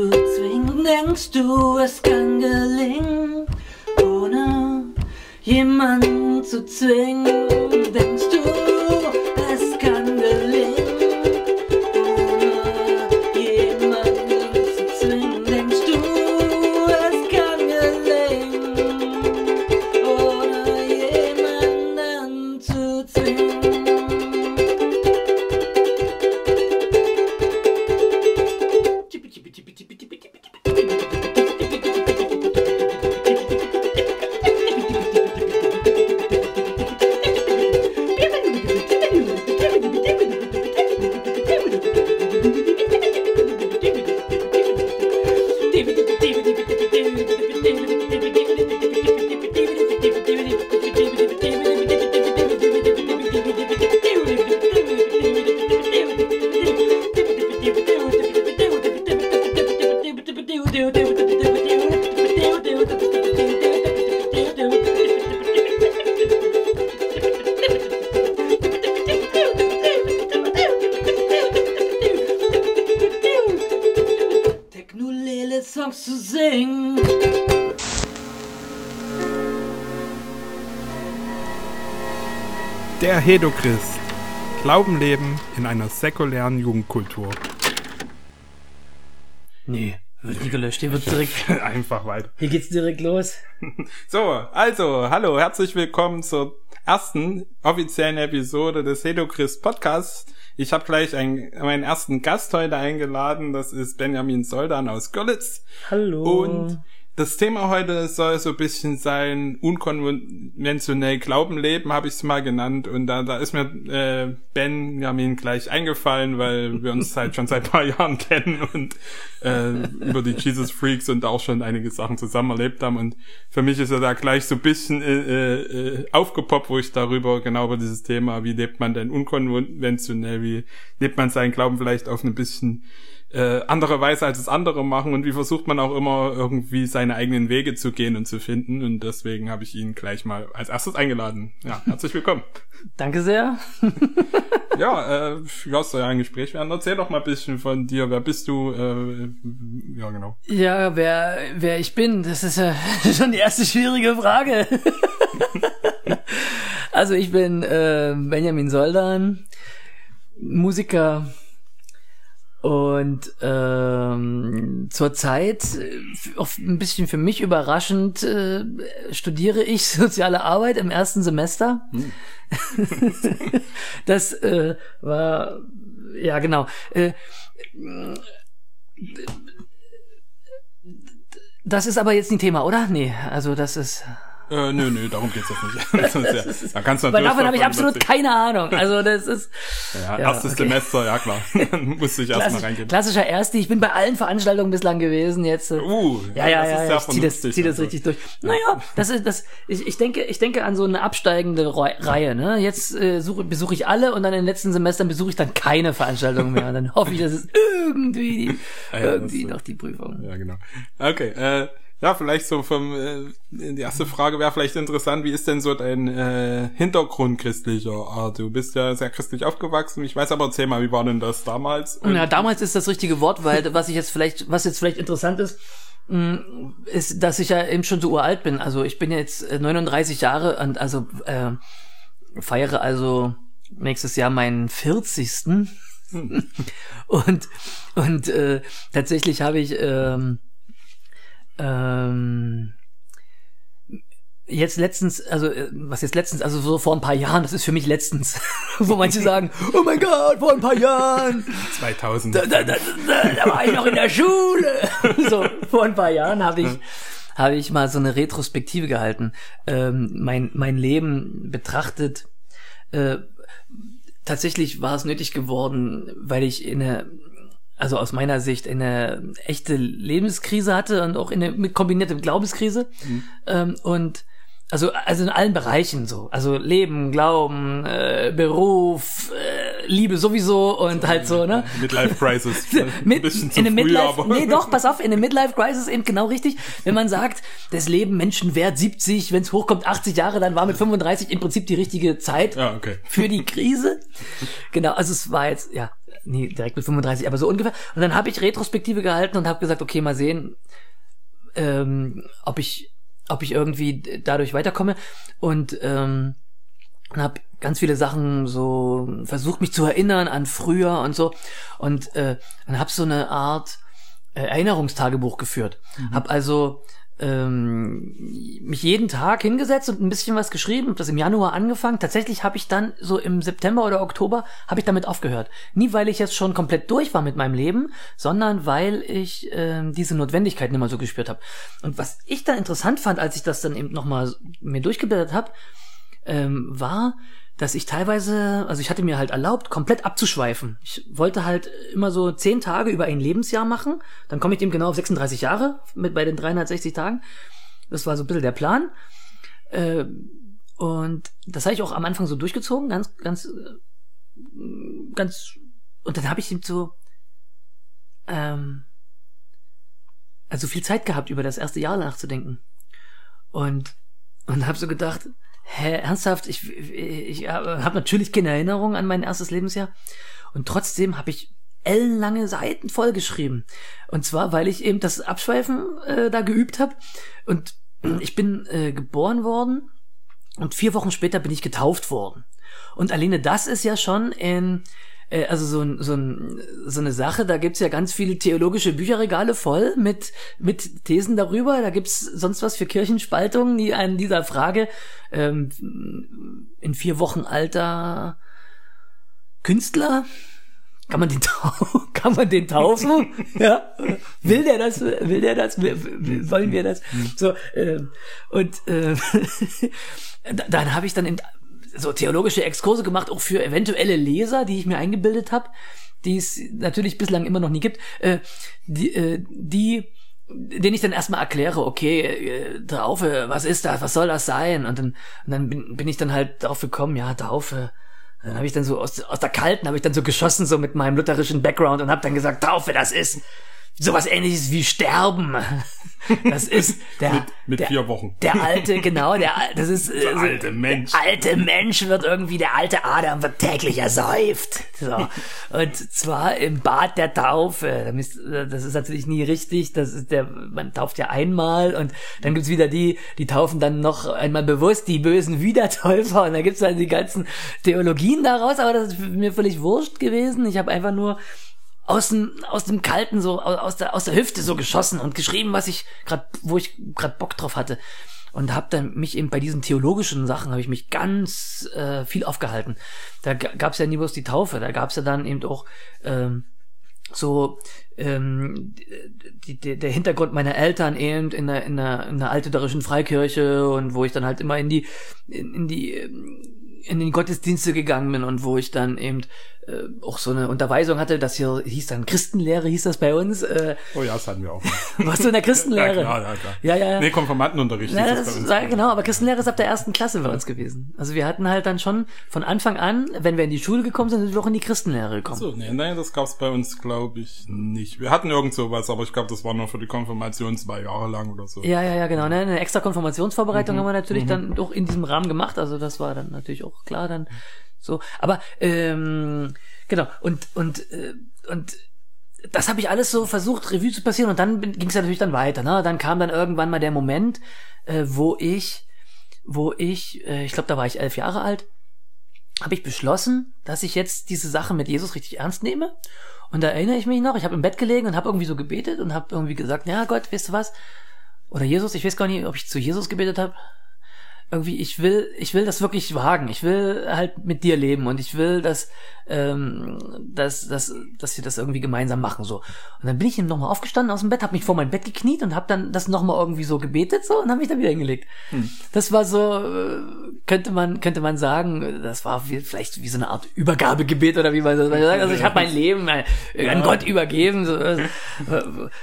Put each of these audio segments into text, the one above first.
zu zwingen? Denkst du, es kann gelingen, ohne jemanden zu zwingen? Denkst du, Der Hedochrist. Glauben leben in einer säkulären Jugendkultur. Nee, wird nie gelöscht. Hier wird direkt, Einfach weiter. hier geht's direkt los. So, also, hallo, herzlich willkommen zur ersten offiziellen Episode des Hedochrist Podcasts. Ich habe gleich einen, meinen ersten Gast heute eingeladen, das ist Benjamin Soldan aus Görlitz. Hallo. Und das Thema heute soll so ein bisschen sein, unkonventionell Glauben leben, habe ich es mal genannt. Und da, da ist mir äh, Benjamin gleich eingefallen, weil wir uns halt schon seit paar Jahren kennen und äh, über die Jesus Freaks und auch schon einige Sachen zusammen erlebt haben. Und für mich ist er da gleich so ein bisschen äh, äh, aufgepoppt, wo ich darüber genau über dieses Thema, wie lebt man denn unkonventionell, wie lebt man seinen Glauben vielleicht auf ein bisschen äh, andere Weise als es andere machen und wie versucht man auch immer irgendwie seine eigenen Wege zu gehen und zu finden und deswegen habe ich ihn gleich mal als erstes eingeladen. Ja, herzlich willkommen. Danke sehr. ja, äh, ja, soll ja ein Gespräch werden. Erzähl doch mal ein bisschen von dir. Wer bist du? Äh, ja, genau. Ja, wer, wer ich bin, das ist ja schon die erste schwierige Frage. also ich bin äh, Benjamin Soldan, Musiker und ähm, zurzeit, äh, auch ein bisschen für mich überraschend, äh, studiere ich soziale Arbeit im ersten Semester. das äh, war, ja genau. Äh, das ist aber jetzt nicht Thema, oder? Nee, also das ist. Äh, nö, nö, darum geht's jetzt nicht. ist ja, da kannst du natürlich davon habe ich absolut überziehen. keine Ahnung. Also das ist Ja, Ja, erstes okay. Semester, ja klar. Musste ich erstmal reingehen. klassischer Erste. Ich bin bei allen Veranstaltungen bislang gewesen. Jetzt Uh, ja, ja, ja, sehr ich zieh das, zieh das richtig durch. Naja, das ist das. Ich, ich denke, ich denke an so eine absteigende Reu- Reihe. Ne? Jetzt äh, suche, besuche ich alle und dann in den letzten Semestern besuche ich dann keine Veranstaltungen mehr. Und dann hoffe ich, dass es irgendwie, Ah ja, irgendwie noch die Prüfung. Ja, genau. Okay, äh, ja, vielleicht so vom, äh, die erste Frage wäre vielleicht interessant, wie ist denn so dein äh, Hintergrund christlicher Art? Du bist ja sehr christlich aufgewachsen. Ich weiß aber, erzähl mal, wie war denn das damals? Und, Ja, damals ist das richtige Wort, weil was ich jetzt vielleicht, was jetzt vielleicht interessant ist, mh, ist, dass ich ja eben schon so uralt bin. Also ich bin jetzt äh, 39 Jahre und also äh, feiere also nächstes Jahr meinen 40. und und äh, tatsächlich habe ich ähm, ähm, jetzt letztens, also äh, was jetzt letztens, also so vor ein paar Jahren, das ist für mich letztens, wo manche sagen, oh mein Gott, vor ein paar Jahren, 2000. da, da, da, da, da war ich noch in der Schule. So, vor ein paar Jahren habe ich, habe ich mal so eine Retrospektive gehalten. Ähm, mein, mein Leben betrachtet. Äh, tatsächlich war es nötig geworden, weil ich in eine, also aus meiner Sicht eine echte Lebenskrise hatte und auch in eine mit kombinierte Glaubenskrise. Ähm, und also, also in allen Bereichen so. Also Leben, Glauben, äh, Beruf, äh, Liebe sowieso und halt so, ne? Midlife Crisis. Mit, Ein bisschen zu in früh, Midlife, aber. nee, doch, pass auf, in eine Midlife Crisis eben genau richtig. Wenn man sagt, das Leben Menschenwert 70, wenn es hochkommt 80 Jahre, dann war mit 35 im Prinzip die richtige Zeit Ja, okay. für die Krise. Genau, also es war jetzt, ja, nie direkt mit 35, aber so ungefähr. Und dann habe ich Retrospektive gehalten und habe gesagt, okay, mal sehen, ähm, ob ich, ob ich irgendwie dadurch weiterkomme. Und ähm, habe ganz viele Sachen so versucht, mich zu erinnern an früher und so. Und äh, dann habe so eine Art äh, Erinnerungstagebuch geführt. Hab also ähm, mich jeden Tag hingesetzt und ein bisschen was geschrieben, das im Januar angefangen. Tatsächlich habe ich dann so im September oder Oktober habe ich damit aufgehört. Nie weil ich jetzt schon komplett durch war mit meinem Leben, sondern weil ich ähm, diese Notwendigkeit nicht mehr so gespürt habe. Und was ich dann interessant fand, als ich das dann eben nochmal mir durchgeblättert habe, ähm, war, dass ich teilweise, also ich hatte mir halt erlaubt, komplett abzuschweifen. Ich wollte halt immer so zehn Tage über ein Lebensjahr machen. Dann komme ich dem genau auf 36 Jahre mit bei den 360 Tagen. Das war so ein bisschen der Plan. Äh, und das habe ich auch am Anfang so durchgezogen, ganz, ganz, äh, ganz. Und dann habe ich ihm so, ähm, also viel Zeit gehabt, über das erste Jahr nachzudenken. Und und habe so gedacht, hä, ernsthaft, ich, ich, ich habe natürlich keine Erinnerung an mein erstes Lebensjahr. Und trotzdem habe ich ellenlange Seiten vollgeschrieben. Und zwar, weil ich eben das Abschweifen äh, da geübt habe. Und ich bin äh, geboren worden und vier Wochen später bin ich getauft worden. Und alleine das ist ja schon in äh, also so, ein, so, ein, so eine Sache, da gibt's ja ganz viele theologische Bücherregale voll mit, mit Thesen darüber. Da gibt's sonst was für Kirchenspaltungen, die an dieser Frage ähm, in vier Wochen alter Künstler kann man den, kann man den taufen? ja. Will der das? Will der das? Wollen wir das? So, ähm, und äh, dann habe ich dann in, so theologische Exkurse gemacht, auch für eventuelle Leser, die ich mir eingebildet habe, die es natürlich bislang immer noch nie gibt, äh, die, äh, die den ich dann erstmal erkläre, okay, äh, Taufe, was ist das, was soll das sein? Und dann, und dann bin, bin ich dann halt darauf gekommen, ja, Taufe. Dann habe ich dann so aus, aus der Kalten habe ich dann so geschossen, so mit meinem lutherischen Background und habe dann gesagt, Taufe, das ist sowas ähnliches wie Sterben. Das ist der Mit, mit der, vier Wochen. der alte, genau, der das ist Der so- alte Mensch. Der alte Mensch wird irgendwie, der alte Adam wird täglich ersäuft. So. Und zwar im Bad der Taufe. Das ist natürlich nie richtig. Das ist der, man tauft ja einmal und dann gibt's wieder die, die taufen dann noch einmal bewusst die bösen Wiedertäufer und dann gibt's dann die ganzen Theologien daraus, aber das ist mir völlig wurscht gewesen. Ich habe einfach nur aus dem, aus dem Kalten so, au- aus der, aus der Hüfte so geschossen und geschrieben, was ich gerade, wo ich gerade Bock drauf hatte. Und habe dann mich eben bei diesen theologischen Sachen, habe ich mich ganz äh, viel aufgehalten. Da gab's ja nie bloß die Taufe, da gab's ja dann eben auch ähm, so ähm, die, die, der Hintergrund meiner Eltern eben in der in der, in der altdeutschen Freikirche und wo ich dann halt immer in die in, in die in den Gottesdienste gegangen bin und wo ich dann eben äh, auch so eine Unterweisung hatte, das hier hieß dann Christenlehre, hieß das bei uns. Äh, oh ja, das hatten wir auch. Warst du in der Christenlehre? ja, klar, ja, klar. Ja, ja. Nee, Konformantenunterricht. Ja, das, das ja, genau, aber Christenlehre ist ab der ersten Klasse bei uns gewesen. Also wir hatten halt dann schon von Anfang an, wenn wir in die Schule gekommen sind, sind wir auch in die Christenlehre gekommen. So, nee, nein, das gab's bei uns, glaube ich, nicht. Wir hatten irgend sowas, aber ich glaube, das war nur für die Konfirmation zwei Jahre lang oder so. Ja, ja, ja, genau. Ne? Eine extra Konfirmationsvorbereitung mhm. haben wir natürlich mhm. dann doch in diesem Rahmen gemacht. Also das war dann natürlich auch klar dann so. Aber ähm, Genau. Und, und, äh, und das habe ich alles so versucht, Revue zu passieren und dann ging es natürlich dann weiter. Ne? Dann kam dann irgendwann mal der Moment, äh, wo ich, wo ich, äh, ich glaube, da war ich elf Jahre alt, habe ich beschlossen, dass ich jetzt diese Sache mit Jesus richtig ernst nehme. Und da erinnere ich mich noch, ich habe im Bett gelegen und habe irgendwie so gebetet und habe irgendwie gesagt, ja Gott, weißt du was? Oder Jesus, ich weiß gar nicht, ob ich zu Jesus gebetet habe irgendwie, ich will, ich will das wirklich wagen. Ich will halt mit dir leben und ich will, dass, ähm, dass, dass, dass wir das irgendwie gemeinsam machen so. Und dann bin ich eben nochmal aufgestanden aus dem Bett, habe mich vor mein Bett gekniet und habe dann das nochmal irgendwie so gebetet so und habe mich dann wieder hingelegt. Hm. Das war so, äh, könnte man, könnte man sagen, das war wie, vielleicht wie so eine Art Übergabegebet oder wie man das sagt. Also ich habe mein Leben an ja. Gott übergeben, so, äh,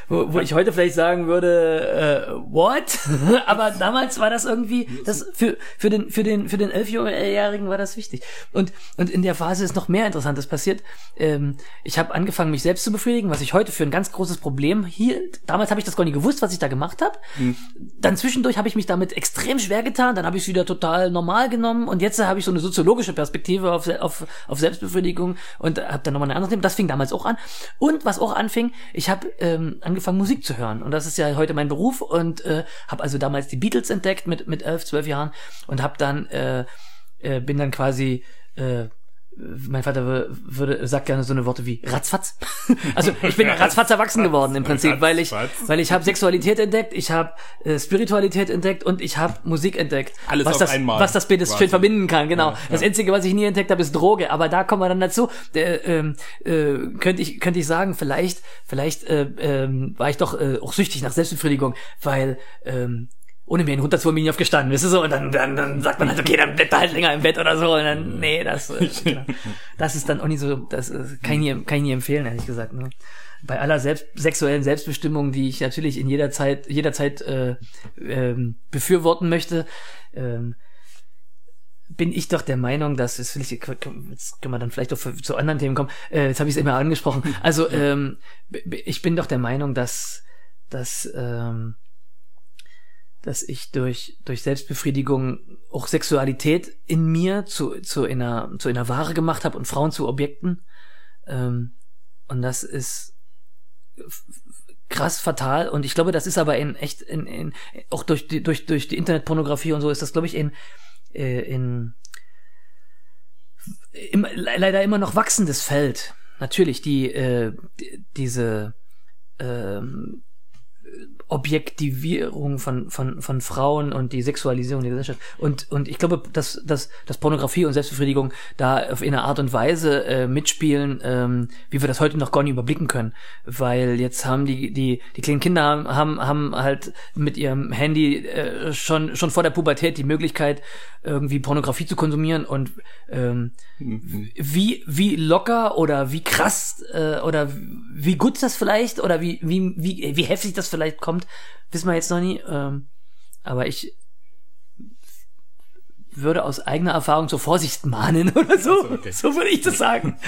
wo, wo ich heute vielleicht sagen würde, äh, what? Aber damals war das irgendwie, das für, für den, für den, für den Elfjährigen war das wichtig. Und, und in der Phase ist noch mehr Interessantes passiert. Ähm, ich habe angefangen, mich selbst zu befriedigen, was ich heute für ein ganz großes Problem hielt. Damals habe ich das gar nicht gewusst, was ich da gemacht habe. Mhm. Dann zwischendurch habe ich mich damit extrem schwer getan, dann habe ich es wieder total normal genommen und jetzt habe ich so eine soziologische Perspektive auf, auf, auf Selbstbefriedigung und habe dann nochmal eine andere Thema. Das fing damals auch an. Und was auch anfing, ich habe ähm, angefangen, Musik zu hören. Und das ist ja heute mein Beruf und äh, habe also damals die Beatles entdeckt mit, mit elf, zwölf Jahren und habe dann äh, äh, bin dann quasi äh, mein Vater würde sagt gerne so eine Worte wie ratzfatz. Also ich bin ratzfatz erwachsen geworden im Prinzip, weil ich weil ich habe Sexualität entdeckt, ich habe äh, Spiritualität entdeckt und ich habe Musik entdeckt. Alles was auf das einmal. was das beides schön verbinden kann, genau. Ja, das einzige, was ich nie entdeckt habe, ist Droge, aber da kommen wir dann dazu. Der, ähm, äh, könnte ich könnte ich sagen, vielleicht vielleicht äh, äh, war ich doch äh, auch süchtig nach Selbstbefriedigung, weil ähm, ohne mir einen runterzuholen, bin ich aufgestanden, weißt du so, und dann, dann, dann sagt man halt, okay, dann bleibt er halt länger im Bett oder so, und dann, nee, das, äh, das ist dann auch nicht so, das äh, kann ich nie, kann ich nie empfehlen, ehrlich gesagt, ne. Bei aller selbst, sexuellen Selbstbestimmung, die ich natürlich in jeder Zeit, jederzeit äh, ähm, befürworten möchte, ähm, bin ich doch der Meinung, dass es jetzt können wir dann vielleicht auch für, zu anderen Themen kommen. Äh, jetzt habe ich es immer angesprochen. Also ähm, ich bin doch der Meinung, dass dass ähm, dass ich durch, durch Selbstbefriedigung auch Sexualität in mir zu, zu, einer, zu einer Ware gemacht habe und Frauen zu Objekten. Ähm, und das ist krass fatal. Und ich glaube, das ist aber in echt, in, in, auch durch die, durch, durch die Internetpornografie und so ist das, glaube ich, in, äh, in im, leider immer noch wachsendes Feld. Natürlich, die, äh, die diese ähm, Objektivierung von, von, von Frauen und die Sexualisierung der Gesellschaft. Und, und ich glaube, dass, dass, dass Pornografie und Selbstbefriedigung da auf eine Art und Weise äh, mitspielen, ähm, wie wir das heute noch gar nicht überblicken können. Weil jetzt haben die, die, die kleinen Kinder haben, haben halt mit ihrem Handy äh, schon, schon vor der Pubertät die Möglichkeit, irgendwie Pornografie zu konsumieren und ähm, mhm. wie, wie locker oder wie krass äh, oder wie gut das vielleicht oder wie, wie, wie, wie heftig das vielleicht kommt, wissen wir jetzt noch nie. Ähm, aber ich würde aus eigener Erfahrung zur Vorsicht mahnen oder so. Also, okay. So würde ich das sagen.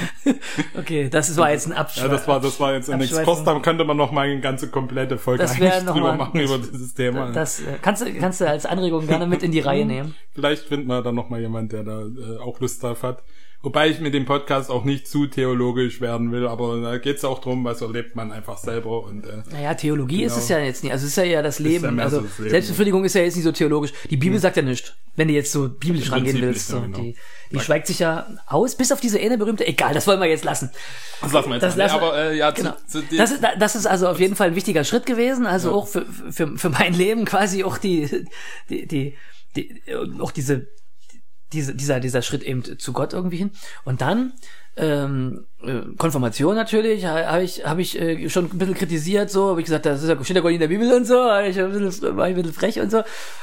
okay, das war jetzt ein Abschweif. Ja, das war, das war jetzt ein Expost, da könnte man noch mal eine ganze komplette Folge das noch drüber mal, machen über dieses Thema. Das, äh, kannst du, kannst du als Anregung gerne mit in die Reihe nehmen. Vielleicht finden wir dann noch mal jemand, der da äh, auch Lust drauf hat. Wobei ich mit dem Podcast auch nicht zu theologisch werden will, aber da geht es auch drum, was erlebt man einfach selber und äh, Naja, Theologie genau. ist es ja jetzt nicht. Also es ist ja ja das Leben. Ja also so das Leben, Selbstbefriedigung ist ja jetzt nicht so theologisch. Die Bibel hm. sagt ja nichts, wenn du jetzt so biblisch rangehen willst. So. Genau. Die, die schweigt sich ja aus, bis auf diese eine berühmte, egal, das wollen wir jetzt lassen. Das lassen wir jetzt das lassen, aber äh, ja, genau. zu, zu das, ist, das ist also auf jeden Fall ein wichtiger Schritt gewesen, also auch für, für, für mein Leben quasi auch die, die, die, die auch diese diese, dieser, dieser Schritt eben zu Gott irgendwie hin. Und dann ähm, äh, Konfirmation natürlich, habe ich, hab ich äh, schon ein bisschen kritisiert, so, habe ich gesagt, das ist ja, steht ja gar nicht in der Bibel und so, hab ich ein bisschen, war ich ein bisschen frech und so.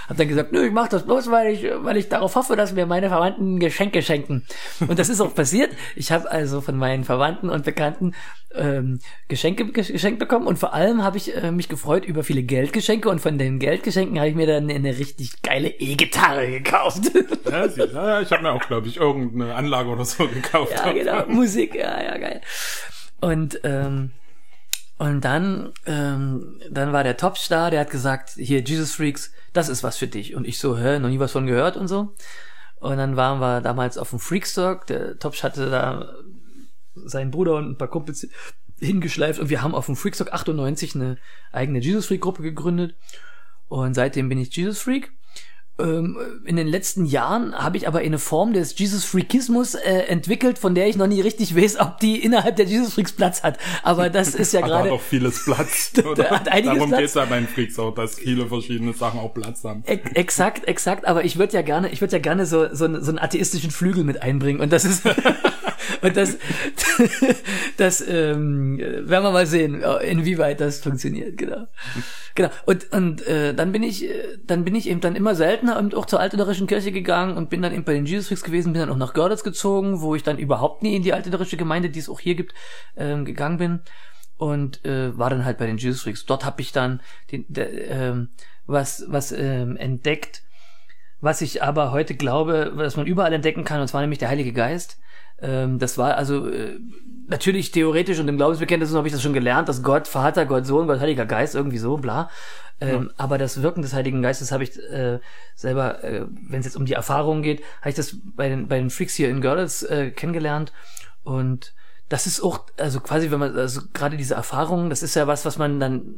Hab dann gesagt, nö, ich mach das bloß, weil ich, weil ich darauf hoffe, dass mir meine Verwandten Geschenke schenken. Und das ist auch passiert. Ich habe also von meinen Verwandten und Bekannten ähm, Geschenke geschenkt bekommen und vor allem habe ich äh, mich gefreut über viele Geldgeschenke und von den Geldgeschenken habe ich mir dann eine richtig geile E-Gitarre gekauft. Ja, ja ich habe mir auch, glaube ich, irgendeine Anlage oder so gekauft. Ja, genau, Musik, ja, ja, geil. Und ähm, und dann ähm, dann war der Topstar, der hat gesagt, hier Jesus Freaks, das ist was für dich. Und ich so, hä, noch nie was von gehört und so. Und dann waren wir damals auf dem Freakstock, der Topsch hatte da seinen Bruder und ein paar Kumpels hingeschleift und wir haben auf dem Freakstock 98 eine eigene Jesus Freak Gruppe gegründet und seitdem bin ich Jesus Freak in den letzten Jahren habe ich aber eine Form des Jesus Freakismus äh, entwickelt, von der ich noch nie richtig weiß, ob die innerhalb der Jesus Freaks Platz hat. Aber das ist ja gerade. Hat auch vieles Platz. Oder? hat Darum geht es ja bei den Freaks auch, dass viele verschiedene Sachen auch Platz haben. E exakt, exakt. Aber ich würde ja gerne, ich würde ja gerne so, so, so einen atheistischen Flügel mit einbringen. Und das ist, und das, das ähm, werden wir mal sehen, inwieweit das funktioniert. Genau. Genau. Und, und äh, dann bin ich, äh, dann bin ich eben dann immer seltener und auch zur altdeutschen Kirche gegangen und bin dann eben bei den Jesus Freaks gewesen, bin dann auch nach Görlitz gezogen, wo ich dann überhaupt nie in die altdeutsche Gemeinde, die es auch hier gibt, ähm, gegangen bin und äh, war dann halt bei den Jesus Freaks. Dort habe ich dann den, der, ähm, was was ähm, entdeckt, was ich aber heute glaube, was man überall entdecken kann, und zwar nämlich der Heilige Geist. Ähm, das war also äh, natürlich theoretisch und im Glaubensbekenntnis habe ich das schon gelernt, dass Gott, Vater, Gott, Sohn, Gott, Heiliger Geist, irgendwie so, bla. Ähm, ja. Aber das Wirken des Heiligen Geistes habe ich äh, selber, äh, wenn es jetzt um die Erfahrungen geht, habe ich das bei den, bei den Freaks hier in Görlitz äh, kennengelernt. Und das ist auch, also quasi, wenn man, also gerade diese Erfahrungen, das ist ja was, was man dann,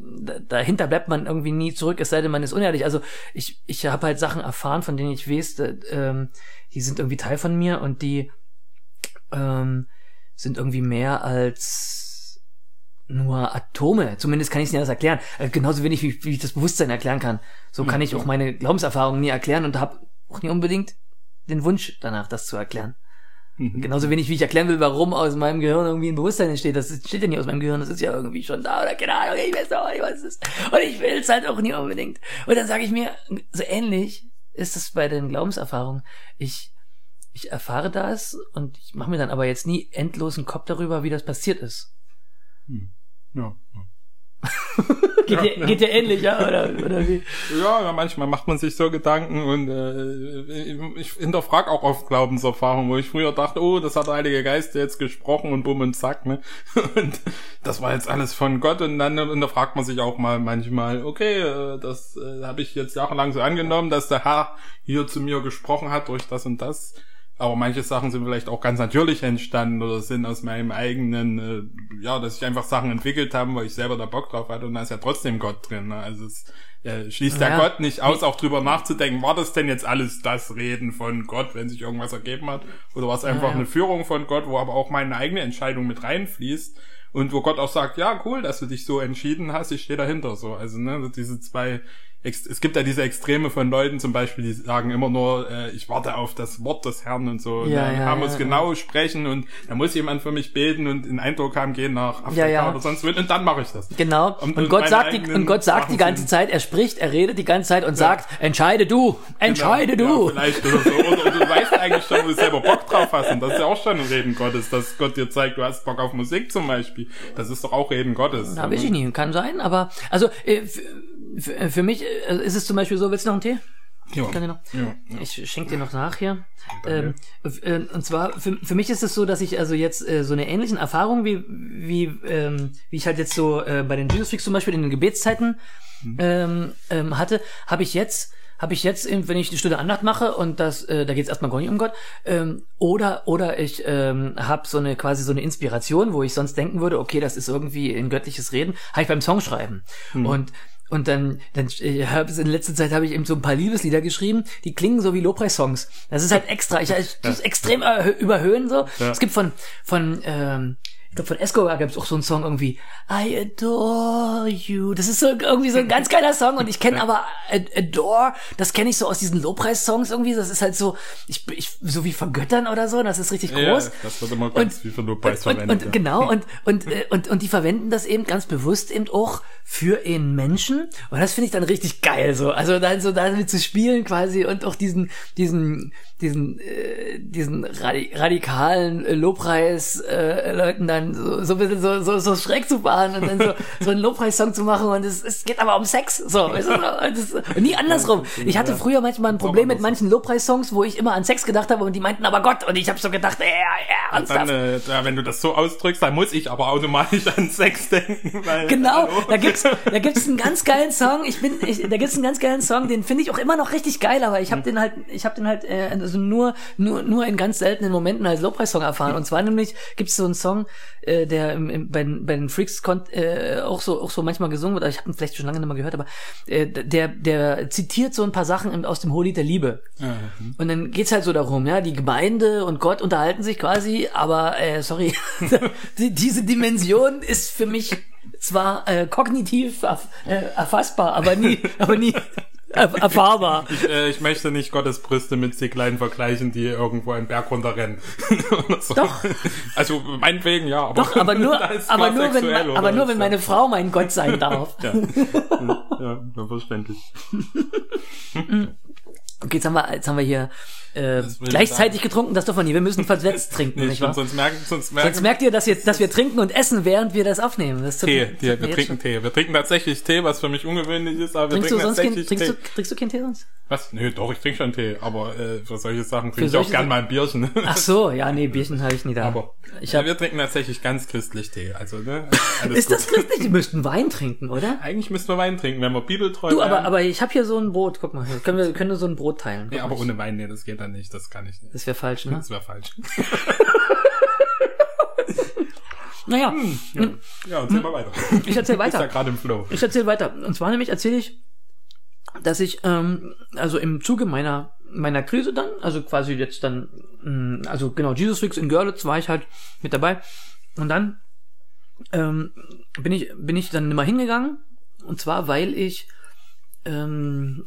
dahinter bleibt man irgendwie nie zurück, es sei denn, man ist unehrlich. Also ich, ich habe halt Sachen erfahren, von denen ich weiß, äh, ähm, die sind irgendwie Teil von mir und die ähm, sind irgendwie mehr als nur Atome. Zumindest kann ich es nicht anders erklären. Äh, genauso wenig, wie, wie ich das Bewusstsein erklären kann. So kann ich auch meine Glaubenserfahrungen nie erklären und habe auch nie unbedingt den Wunsch danach, das zu erklären. Mhm. Genauso wenig, wie ich erklären will, warum aus meinem Gehirn irgendwie ein Bewusstsein entsteht. Das steht ja nicht aus meinem Gehirn, das ist ja irgendwie schon da oder keine Ahnung, ich weiß auch nicht, was es ist. Und ich will es halt auch nie unbedingt. Und dann sage ich mir, so ähnlich ist es bei den Glaubenserfahrungen. Ich ich erfahre das und ich mache mir dann aber jetzt nie endlosen Kopf darüber, wie das passiert ist. Hm. Ja. geht, ja, dir, geht dir ähnlich, ja? Oder, oder wie? Ja, manchmal macht man sich so Gedanken und äh, ich hinterfrage auch oft Glaubenserfahrungen, wo ich früher dachte, oh, das hat der Heilige Geist jetzt gesprochen und bumm und zack, ne? Und das war jetzt alles von Gott und dann hinterfragt man sich auch mal manchmal, okay, äh, das äh, habe ich jetzt jahrelang so angenommen, dass der Herr hier zu mir gesprochen hat durch das und das. Aber manche Sachen sind vielleicht auch ganz natürlich entstanden oder sind aus meinem eigenen, äh, ja, dass ich einfach Sachen entwickelt habe, weil ich selber da Bock drauf hatte und da ist ja trotzdem Gott drin. Ne? Also es äh, schließt ja, ja Gott nicht aus, auch drüber nachzudenken, war das denn jetzt alles das Reden von Gott, wenn sich irgendwas ergeben hat? Oder war es einfach ja, ja. eine Führung von Gott, wo aber auch meine eigene Entscheidung mit reinfließt? Und wo Gott auch sagt, ja, cool, dass du dich so entschieden hast, ich stehe dahinter so. Also, ne, diese zwei es gibt ja diese Extreme von Leuten zum Beispiel, die sagen immer nur, äh, ich warte auf das Wort des Herrn und so. Ja, und ja, Herr muss ja, genau sprechen und da muss jemand für mich beten und einen Eindruck haben, gehen nach Afrika oder sonst wo und dann mache ich das. Genau. Und, und, und Gott sagt die, und Gott sagt die ganze Zeit, er spricht, er redet die ganze Zeit und sagt, entscheide du, entscheide genau. du. vielleicht oder so. Oder, oder, du weißt eigentlich schon, wo du selber Bock drauf hast und das ist ja auch schon ein Reden Gottes, dass Gott dir zeigt, du hast Bock auf Musik zum Beispiel. Das ist doch auch Reden Gottes. Da weiß ich nicht, kann sein, aber also äh, für, für mich äh, ist es zum Beispiel so, willst du noch einen Tee? Ja. Kann ich, noch? Ja, ja. ich schenke dir noch nach hier. Ähm, äh, und zwar, für, für mich ist es so, dass ich also jetzt äh, so eine ähnlichen Erfahrung wie, wie, ähm, wie ich halt jetzt so äh, bei den Jesus Freaks zum Beispiel in den Gebetszeiten mhm. ähm, ähm, hatte, habe ich jetzt habe ich jetzt, wenn ich eine Stunde Andacht mache und das, äh, da geht es erstmal gar nicht um Gott, ähm, oder oder ich ähm, habe so eine quasi so eine Inspiration, wo ich sonst denken würde, okay, das ist irgendwie ein göttliches Reden, habe ich beim Songschreiben. Mhm. Und und dann, dann ich hab, in letzter Zeit habe ich eben so ein paar Liebeslieder geschrieben, die klingen so wie Lobpreis-Songs. Das ist halt extra. Ich, ich ja. extrem überhöhen so. Ja. Es gibt von von ähm, ich glaube von Escobar gab es auch so einen Song irgendwie, I adore you. Das ist so irgendwie so ein ganz geiler Song und ich kenne aber Adore, das kenne ich so aus diesen Lobpreis-Songs irgendwie. Das ist halt so, ich, ich so wie vergöttern oder so, das ist richtig groß. Ja, das wird immer ganz und, wie für Lobpreis und, verwendet. Und, und, genau, und, und, äh, und, und die verwenden das eben ganz bewusst eben auch für einen Menschen. Und das finde ich dann richtig geil so. Also dann so damit zu spielen quasi und auch diesen, diesen, diesen, äh, diesen radikalen Lobpreis-Leuten äh, dann so, so ein bisschen so, so, so schräg zu fahren und dann so, so einen Lobpreis-Song zu machen und es, es geht aber um Sex. So, weißt du, das, nie andersrum. Ich hatte früher manchmal ein Problem mit manchen Lobpreis-Songs, wo ich immer an Sex gedacht habe und die meinten aber Gott und ich habe so gedacht, äh, äh, ernsthaft. Dann, äh, ja, wenn du das so ausdrückst, dann muss ich aber automatisch an Sex denken. Weil, genau, hallo. da gibt's, da gibt's einen ganz geilen Song. Ich bin, ich, da gibt's einen ganz geilen Song, den finde ich auch immer noch richtig geil, aber ich habe hm. den halt, ich habe den halt äh, also nur, nur, nur in ganz seltenen Momenten als Lobpreis-Song erfahren. Und zwar nämlich gibt's so einen Song, äh, der im, im, bei, bei den Freaks äh, auch so auch so manchmal gesungen wird. Ich habe ihn vielleicht schon lange nicht mehr gehört, aber äh, der der zitiert so ein paar Sachen aus dem Hohelied der Liebe. Mhm. Und dann geht's halt so darum, ja, die Gemeinde und Gott unterhalten sich quasi, aber äh, sorry, die, diese Dimension ist für mich zwar äh, kognitiv erf äh, erfassbar, aber nie, aber nie erfahrbar. Ich, äh, ich möchte nicht Gottes Brüste mit Zicklein vergleichen, die irgendwo einen Berg runterrennen. so. Doch. Also meinetwegen ja, aber, Doch, aber nur, aber nur wenn, aber nur wenn meine Frau mein Gott sein darf. ja, ja, ja verständlich. Okay, jetzt haben wir, jetzt haben wir hier äh, gleichzeitig getrunken, das dürfen wir nie. Wir müssen versetzt trinken, nee, nicht wahr? Sonst, merken, sonst, merken, sonst merkt ihr, dass, wir, dass wir trinken und essen, während wir das aufnehmen. Das Tee, tut, Tee, wir trinken Tee. Wir trinken tatsächlich Tee, was für mich ungewöhnlich ist, aber wir trinkst trinken du sonst tatsächlich kein, trinkst Tee. Du, trinkst du keinen Tee sonst? Was? Nö, doch, ich trinke schon Tee, aber äh, für solche Sachen trinke ich auch gern mal ein Bierchen. Ach so, ja, nee, Bierchen habe ich nie da. Aber ich hab, ja, wir trinken tatsächlich ganz christlich Tee, also ne. ist gut. das christlich? Die müssten Wein trinken, oder? Eigentlich müssten wir Wein trinken, wenn wir Bibeltreu Du, aber, aber ich habe hier so ein Brot, guck mal, können wir können wir so ein Brot teilen. Nee, aber ohne Wein, nee, das geht dann nicht, das kann ich nicht. Das wäre falsch, ne? Das wäre falsch. naja. Hm, ja. ja, erzähl mal weiter. Ich erzähl weiter. Ja gerade im Flow. Ich erzähl weiter. Und zwar nämlich erzähle ich dass ich ähm, also im Zuge meiner meiner Krise dann, also quasi jetzt dann, mh, mm, also genau, Jesus Fix in Görlitz war ich halt mit dabei und dann ähm, bin ich bin ich dann immer hingegangen und zwar weil ich ähm,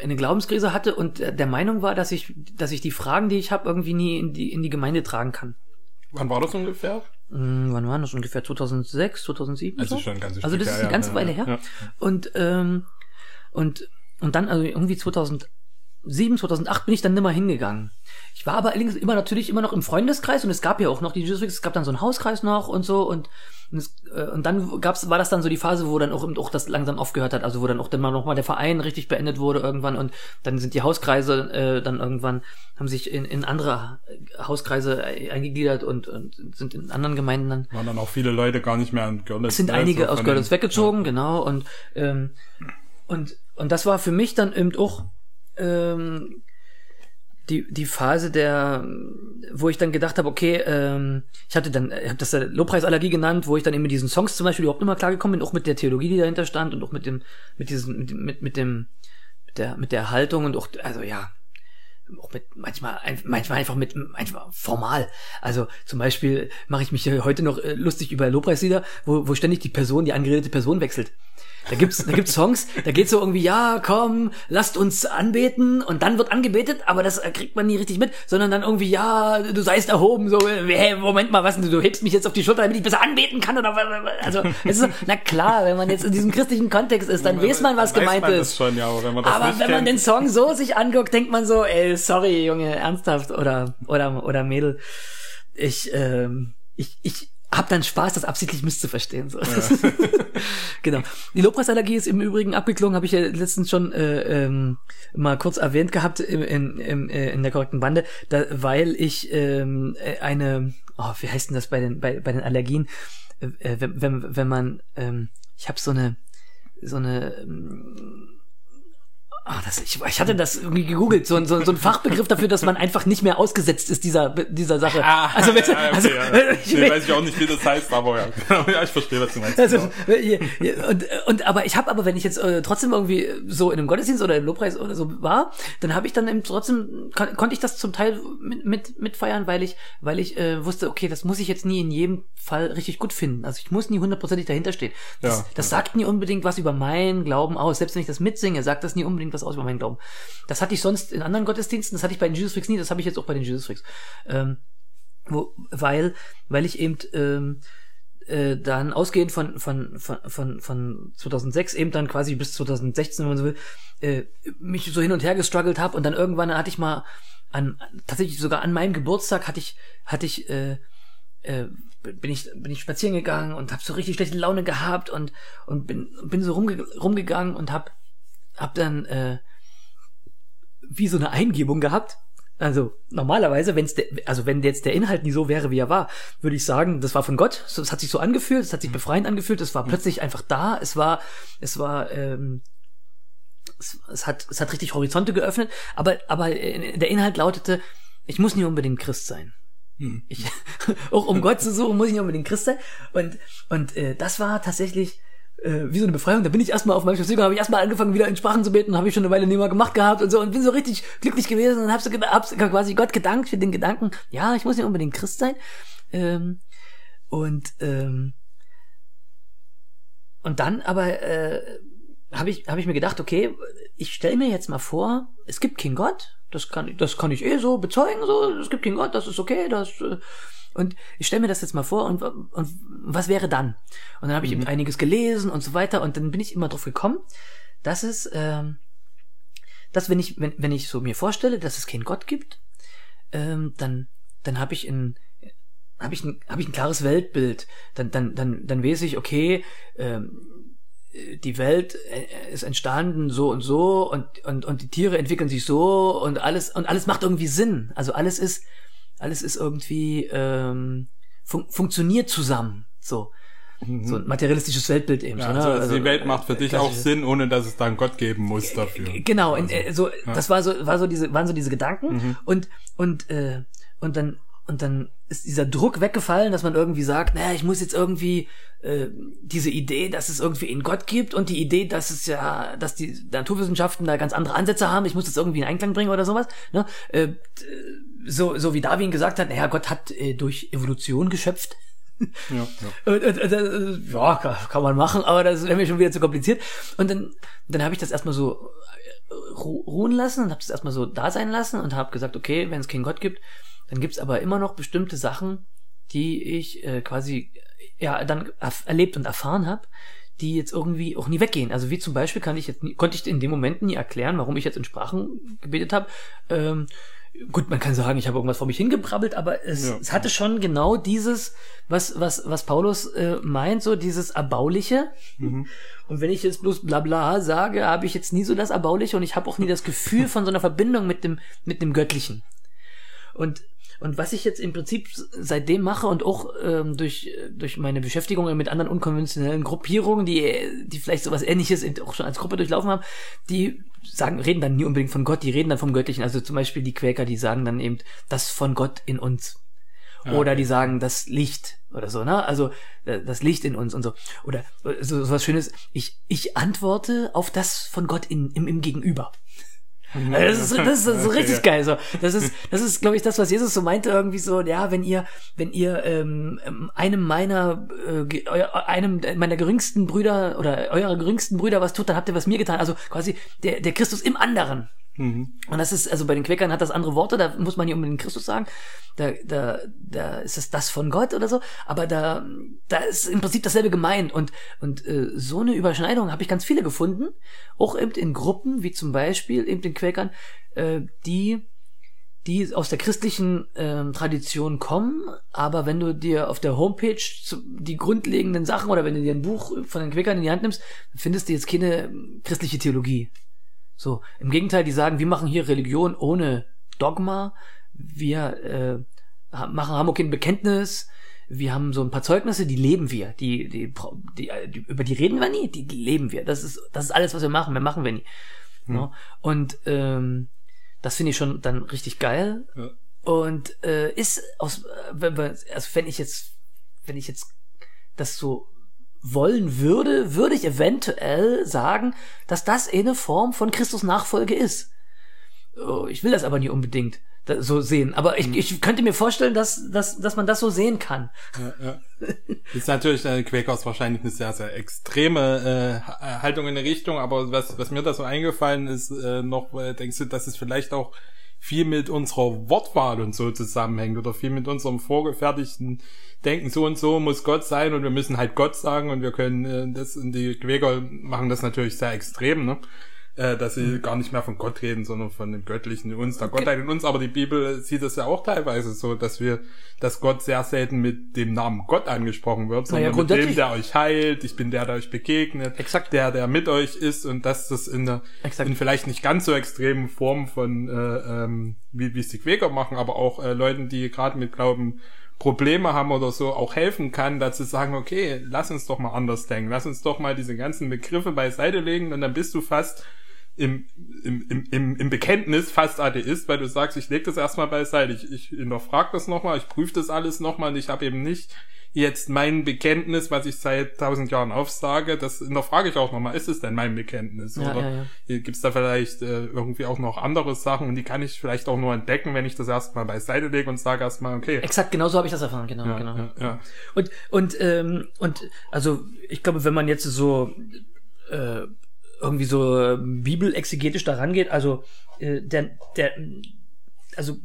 eine Glaubenskrise hatte und der Meinung war, dass ich dass ich die Fragen, die ich habe, irgendwie nie in die in die Gemeinde tragen kann. Wann war das ungefähr? Hm, wann war das ungefähr? 2006, 2007? Also so? schon ganz Also das ist eine ganze Weile her. Ja. Und ähm, und und dann, also irgendwie 2007, 2008 bin ich dann nimmer hingegangen. Ich war aber allerdings immer natürlich immer noch im Freundeskreis und es gab ja auch noch die Jesuits, es gab dann so einen Hauskreis noch und so und und, es, äh, und dann gab's, war das dann so die Phase, wo dann auch, auch das langsam aufgehört hat, also wo dann auch dann mal nochmal der Verein richtig beendet wurde irgendwann und dann sind die Hauskreise äh, dann irgendwann, haben sich in, in andere Hauskreise eingegliedert und, und sind in anderen Gemeinden dann. Waren dann auch viele Leute gar nicht mehr in Görlitz. Es sind ne? einige so aus Görlitz weggezogen, ja. genau, und ähm, und, und das war für mich dann eben auch ähm, die, die Phase der, wo ich dann gedacht habe, okay, ähm, ich hatte dann, ich habe das Lobpreisallergie genannt, wo ich dann eben mit diesen Songs zum Beispiel überhaupt immer klargekommen bin, auch mit der Theologie, die dahinter stand und auch mit dem, mit diesem, mit, mit, mit dem, mit der, mit der Haltung und auch, also ja, auch mit manchmal manchmal einfach mit manchmal formal. Also zum Beispiel mache ich mich heute noch äh, lustig über Lobpreislieder, wo, wo ständig die Person, die angeredete Person wechselt. Da gibt's, da gibt's Songs, da geht's so irgendwie, ja, komm, lasst uns anbeten und dann wird angebetet, aber das kriegt man nie richtig mit, sondern dann irgendwie, ja, du seist erhoben, so, hey, Moment mal, was, du hebst mich jetzt auf die Schulter, damit ich besser anbeten kann oder also, es ist so, na klar, wenn man jetzt in diesem christlichen Kontext ist, dann weiß man, was weiß gemeint man ist. Schon, ja, aber wenn man, aber wenn man den Song so sich anguckt, denkt man so, ey, sorry, Junge, ernsthaft oder oder oder Mädel, ich ähm, ich ich hab dann Spaß, das absichtlich misszuverstehen. So. Ja. genau. Die Lobpreisallergie ist im Übrigen abgeklungen, habe ich ja letztens schon äh, ähm, mal kurz erwähnt gehabt in, in, in, äh, in der korrekten Bande, da, weil ich ähm, äh, eine, oh, wie heißt denn das bei den bei, bei den Allergien, äh, wenn, wenn, wenn man, ähm, ich habe so eine so eine ähm, Ah, das, ich, ich hatte das irgendwie gegoogelt, so, so, so ein Fachbegriff dafür, dass man einfach nicht mehr ausgesetzt ist dieser dieser Sache. Ah, also, ja, okay, also ja. ich, Nee, weiß ich auch nicht, wie das heißt, aber ja, ja ich verstehe, was du meinst. also ja, und, und aber ich habe aber, wenn ich jetzt äh, trotzdem irgendwie so in einem Gottesdienst oder im Lobpreis oder so war, dann habe ich dann eben trotzdem kon konnte ich das zum Teil mit mit mitfeiern, weil ich weil ich äh, wusste, okay, das muss ich jetzt nie in jedem Fall richtig gut finden. Also ich muss nie hundertprozentig dahinter stehen. Das, Ja, das sagt nie unbedingt was über meinen Glauben aus. Selbst wenn ich das mitsinge, sagt das nie unbedingt was aus über meinen Glauben. Das hatte ich sonst in anderen Gottesdiensten, das hatte ich bei den Jesus Freaks nie, das habe ich jetzt auch bei den Jesus Freaks. Ähm, wo, weil, weil ich eben ähm, äh, dann ausgehend von, von, von, von, von 2006 eben dann quasi bis 2016, wenn man so will, äh, mich so hin und her gestruggelt habe und dann irgendwann hatte ich mal an tatsächlich sogar an meinem Geburtstag hatte ich hatte ich äh, äh, bin ich bin ich spazieren gegangen und habe so richtig schlechte Laune gehabt und und bin bin so rumge rumgegangen und hab hab dann äh, wie so eine Eingebung gehabt. Also normalerweise, wenn es also wenn jetzt der Inhalt nie so wäre, wie er war, würde ich sagen, das war von Gott. Es hat sich so angefühlt, es hat sich befreiend angefühlt, es war plötzlich einfach da, es war es war ähm, es, es hat es hat richtig Horizonte geöffnet, aber aber der Inhalt lautete, ich muss nicht unbedingt Christ sein. Ich, auch um Gott zu suchen, muss ich nicht unbedingt Christ sein. Und, und äh, das war tatsächlich äh, wie so eine Befreiung. Da bin ich erstmal auf meinem Spaziergang, habe ich erstmal angefangen, wieder in Sprachen zu beten, habe ich schon eine Weile nicht mehr gemacht gehabt und so und bin so richtig glücklich gewesen und habe so, hab so quasi Gott gedankt für den Gedanken, ja, ich muss nicht unbedingt Christ sein. Ähm, und ähm, und dann aber äh, habe ich habe ich mir gedacht, okay, ich stelle mir jetzt mal vor, es gibt keinen Gott, das kann das kann ich eh so bezeugen, so es gibt keinen Gott, das ist okay, das äh, und ich stelle mir das jetzt mal vor und, und was wäre dann? Und dann habe ich eben einiges gelesen und so weiter und dann bin ich immer drauf gekommen, dass es ähm, dass wenn ich wenn, wenn ich so mir vorstelle, dass es keinen Gott gibt, ähm, dann dann habe ich in habe ich ein habe ich ein klares Weltbild. Dann dann dann dann weiß ich okay. Ähm, die Welt äh, ist entstanden so und so und, und, und die Tiere entwickeln sich so und alles und alles macht irgendwie Sinn. Also alles ist alles ist irgendwie ähm, fun funktioniert zusammen. So. So ein materialistisches Weltbild eben. Ja, so, ne? also, die Welt macht für äh, dich auch Sinn, ohne dass es da einen Gott geben muss dafür. Genau, in, Also, äh, so das war so war so diese waren so diese Gedanken und und äh, und dann und dann ist dieser Druck weggefallen, dass man irgendwie sagt, naja, ich muss jetzt irgendwie äh, diese Idee, dass es irgendwie einen Gott gibt und die Idee, dass es ja, dass die Naturwissenschaften da ganz andere Ansätze haben, ich muss das irgendwie in Einklang bringen oder sowas. Ne? Äh, so, so wie Darwin gesagt hat, naja, Gott hat äh, durch Evolution geschöpft. ja, ja. Und, und, und, äh, ja, kann, kann man machen, aber das wäre mir schon wieder zu kompliziert. Und dann, dann habe ich das erstmal so äh, ru ruhen lassen und habe das erstmal so da sein lassen und habe gesagt, okay, wenn es keinen Gott gibt, dann gibt's aber immer noch bestimmte Sachen, die ich äh, quasi ja dann erlebt und erfahren habe, die jetzt irgendwie auch nie weggehen. Also wie zum Beispiel kann ich jetzt nie, konnte ich in dem Moment nie erklären, warum ich jetzt in Sprachen gebetet habe. Ähm, gut, man kann sagen, ich habe irgendwas vor mich hingebrabbelt, aber es, Ja. es hatte schon genau dieses, was was was Paulus äh, meint, so dieses erbauliche. Und wenn ich jetzt bloß Blabla sage, habe ich jetzt nie so das erbauliche und ich habe auch nie das Gefühl von so einer Verbindung mit dem mit dem Göttlichen. Und und was ich jetzt im Prinzip seitdem mache und auch ähm, durch durch meine Beschäftigung mit anderen unkonventionellen Gruppierungen, die die vielleicht sowas Ähnliches auch schon als Gruppe durchlaufen haben, die sagen reden dann nie unbedingt von Gott, die reden dann vom Göttlichen. Also zum Beispiel die Quäker, die sagen dann eben das von Gott in uns. Oder die sagen das Licht oder so, ne? Also äh, das Licht in uns und so. Oder äh, so, so was Schönes. Ich ich antworte auf das von Gott in, im, im Gegenüber. Also Das ist, das ist so Okay, richtig ja. geil. So, das ist, das ist, glaube ich, das, was Jesus so meinte irgendwie so. Ja, wenn ihr, wenn ihr ähm, ähm, einem meiner, äh, einem meiner geringsten Brüder oder eurer geringsten Brüder was tut, dann habt ihr was mir getan. Also quasi der, der Christus im anderen. Mhm. Und das ist, also bei den Quäkern hat das andere Worte, da muss man nicht unbedingt Christus sagen. Da, da, da ist es das von Gott oder so, aber da, da ist im Prinzip dasselbe gemeint. Und, und äh, so eine Überschneidung habe ich ganz viele gefunden, auch eben in Gruppen, wie zum Beispiel eben den Quäkern, äh, die die aus der christlichen ähm, Tradition kommen, aber wenn du dir auf der Homepage zu, die grundlegenden Sachen oder wenn du dir ein Buch von den Quäkern in die Hand nimmst, findest du jetzt keine christliche Theologie. So, im Gegenteil, die sagen, wir machen hier Religion ohne Dogma, wir äh, machen, haben auch kein Bekenntnis, wir haben so ein paar Zeugnisse, die leben wir, die, die, die, äh, die über die reden wir nie, die leben wir. Das ist, das ist alles, was wir machen, mehr machen wir nie. Hm. Ne? Und ähm, das finde ich schon dann richtig geil. Ja. Und äh, ist aus, äh, also wenn ich jetzt, wenn ich jetzt das so wollen würde, würde ich eventuell sagen, dass das eine Form von Christus Nachfolge ist. Oh, ich will das aber nie unbedingt so sehen. Aber ich, hm. ich könnte mir vorstellen, dass, dass, dass man das so sehen kann. Ja, ja. Ist natürlich äh, Quakers wahrscheinlich eine sehr, sehr extreme äh, Haltung in der Richtung, aber was, was mir da so eingefallen ist, äh, noch, äh, denkst du, dass es vielleicht auch viel mit unserer Wortwahl und so zusammenhängt oder viel mit unserem vorgefertigten Denken, so und so muss Gott sein und wir müssen halt Gott sagen und wir können äh, das, und die Quäker machen das natürlich sehr extrem, ne? Äh, dass sie gar nicht mehr von Gott reden, sondern von dem Göttlichen in uns, der Gott in uns. Aber die Bibel sieht es ja auch teilweise so, dass wir, dass Gott sehr selten mit dem Namen Gott angesprochen wird, sondern naja, mit dem, der euch heilt. Ich bin der, der euch begegnet. Exakt. Der, der mit euch ist und dass das in der, Exakt. in vielleicht nicht ganz so extremen Form von, äh, ähm, wie, wie es die Quäker machen, aber auch äh, Leuten, die gerade mit Glauben Probleme haben oder so auch helfen kann, dazu sagen, okay, lass uns doch mal anders denken, lass uns doch mal diese ganzen Begriffe beiseite legen und dann bist du fast im, im, im, im Bekenntnis fast Atheist, weil du sagst, ich lege das erstmal beiseite, ich, ich hinterfrage das nochmal, ich prüfe das alles nochmal und ich habe eben nicht jetzt mein Bekenntnis, was ich seit tausend Jahren aufsage, das hinterfrage ich auch nochmal, ist es denn mein Bekenntnis? Ja, Oder ja, ja. gibt's da vielleicht äh, irgendwie auch noch andere Sachen und die kann ich vielleicht auch nur entdecken, wenn ich das erstmal beiseite lege und sage erstmal, okay. Exakt, genau so habe ich das erfahren, genau, ja, genau. Ja, ja. Und, und, ähm, und also ich glaube, wenn man jetzt so äh, irgendwie so äh, bibelexegetisch daran geht. Also äh, der, der, also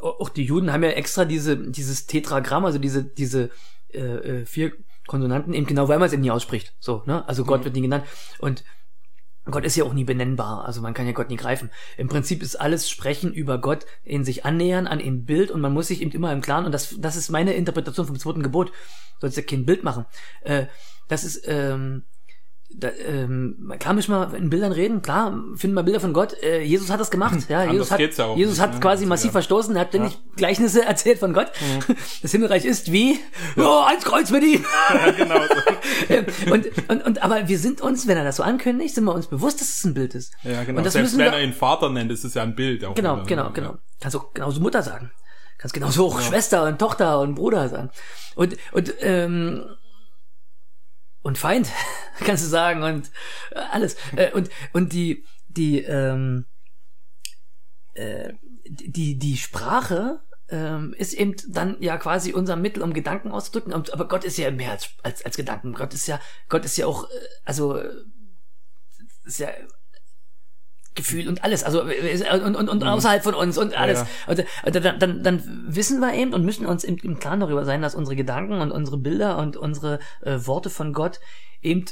auch die Juden haben ja extra diese dieses Tetragramm, also diese diese äh, äh vier Konsonanten eben genau, weil man es eben nie ausspricht. So, ne? Also Gott mhm. wird nie genannt und Gott ist ja auch nie benennbar, also man kann ja Gott nie greifen. Im Prinzip ist alles Sprechen über Gott in sich annähern an ein Bild und man muss sich eben immer im Klaren, und das, das ist meine Interpretation vom zweiten Gebot, sollst ja kein Bild machen. Äh, das ist, ähm, da, ähm, kann mich mal in Bildern reden, klar, finden mal Bilder von Gott. Äh, Jesus hat das gemacht, ja. Jesus hat, ja Jesus nicht, hat ne? quasi massiv ja. verstoßen, er hat ständig ja. Gleichnisse erzählt von Gott. Mhm. Das Himmelreich ist wie, ja. oh, ans Kreuz mit ihm. Ja, genau so. und, und, und, aber wir sind uns, wenn er das so ankündigt, sind wir uns bewusst, dass es ein Bild ist. Ja, genau. Und das Selbst wenn er ihn Vater nennt, ist es ja ein Bild. Auch genau, wieder, genau, genau. Kannst du genauso Mutter sagen. Kannst genauso auch Schwester und Tochter und Bruder sagen. Und, und, ähm, und Feind, kannst du sagen, und äh, alles. Äh, und, und die, die, ähm, äh, die, die Sprache ähm, ist eben dann ja quasi unser Mittel, um Gedanken auszudrücken. Aber Gott ist ja mehr als, als, als Gedanken. Gott ist ja, Gott ist ja auch, also, ist ja Gefühl und alles, also und, und, und mhm. außerhalb von uns und alles. Ja. Und, dann, dann, dann wissen wir eben und müssen uns im, im Klaren darüber sein, dass unsere Gedanken und unsere Bilder und unsere äh, Worte von Gott eben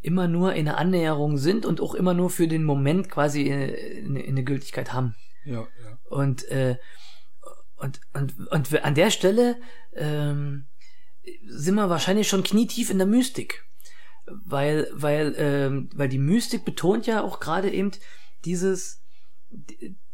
immer nur in der Annäherung sind und auch immer nur für den Moment quasi äh, eine, eine Gültigkeit haben. Ja, ja. Und, äh, und, und, und an der Stelle ähm, sind wir wahrscheinlich schon knietief in der Mystik. Weil, weil, ähm, weil die Mystik betont ja auch gerade eben, dieses,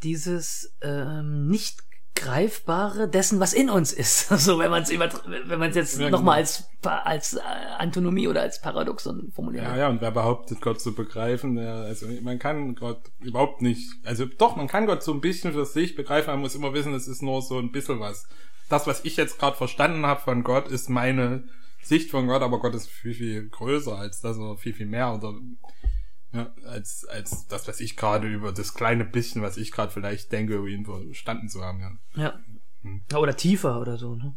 dieses ähm, nicht greifbare dessen, was in uns ist. So, wenn man es wenn man es jetzt ja, nochmal genau. als als äh, Antonomie oder als Paradoxon formuliert. Ja, ja, und wer behauptet, Gott zu begreifen, der, also man kann Gott überhaupt nicht, also doch, man kann Gott so ein bisschen für sich begreifen, man muss immer wissen, es ist nur so ein bisschen was. Das, was ich jetzt gerade verstanden habe von Gott, ist meine Sicht von Gott, aber Gott ist viel, viel größer als das oder viel, viel mehr oder ja, als, als das, was ich gerade über das kleine bisschen, was ich gerade vielleicht denke, über ihn verstanden zu haben, ja. Ja. Hm. Oder tiefer oder so, ne?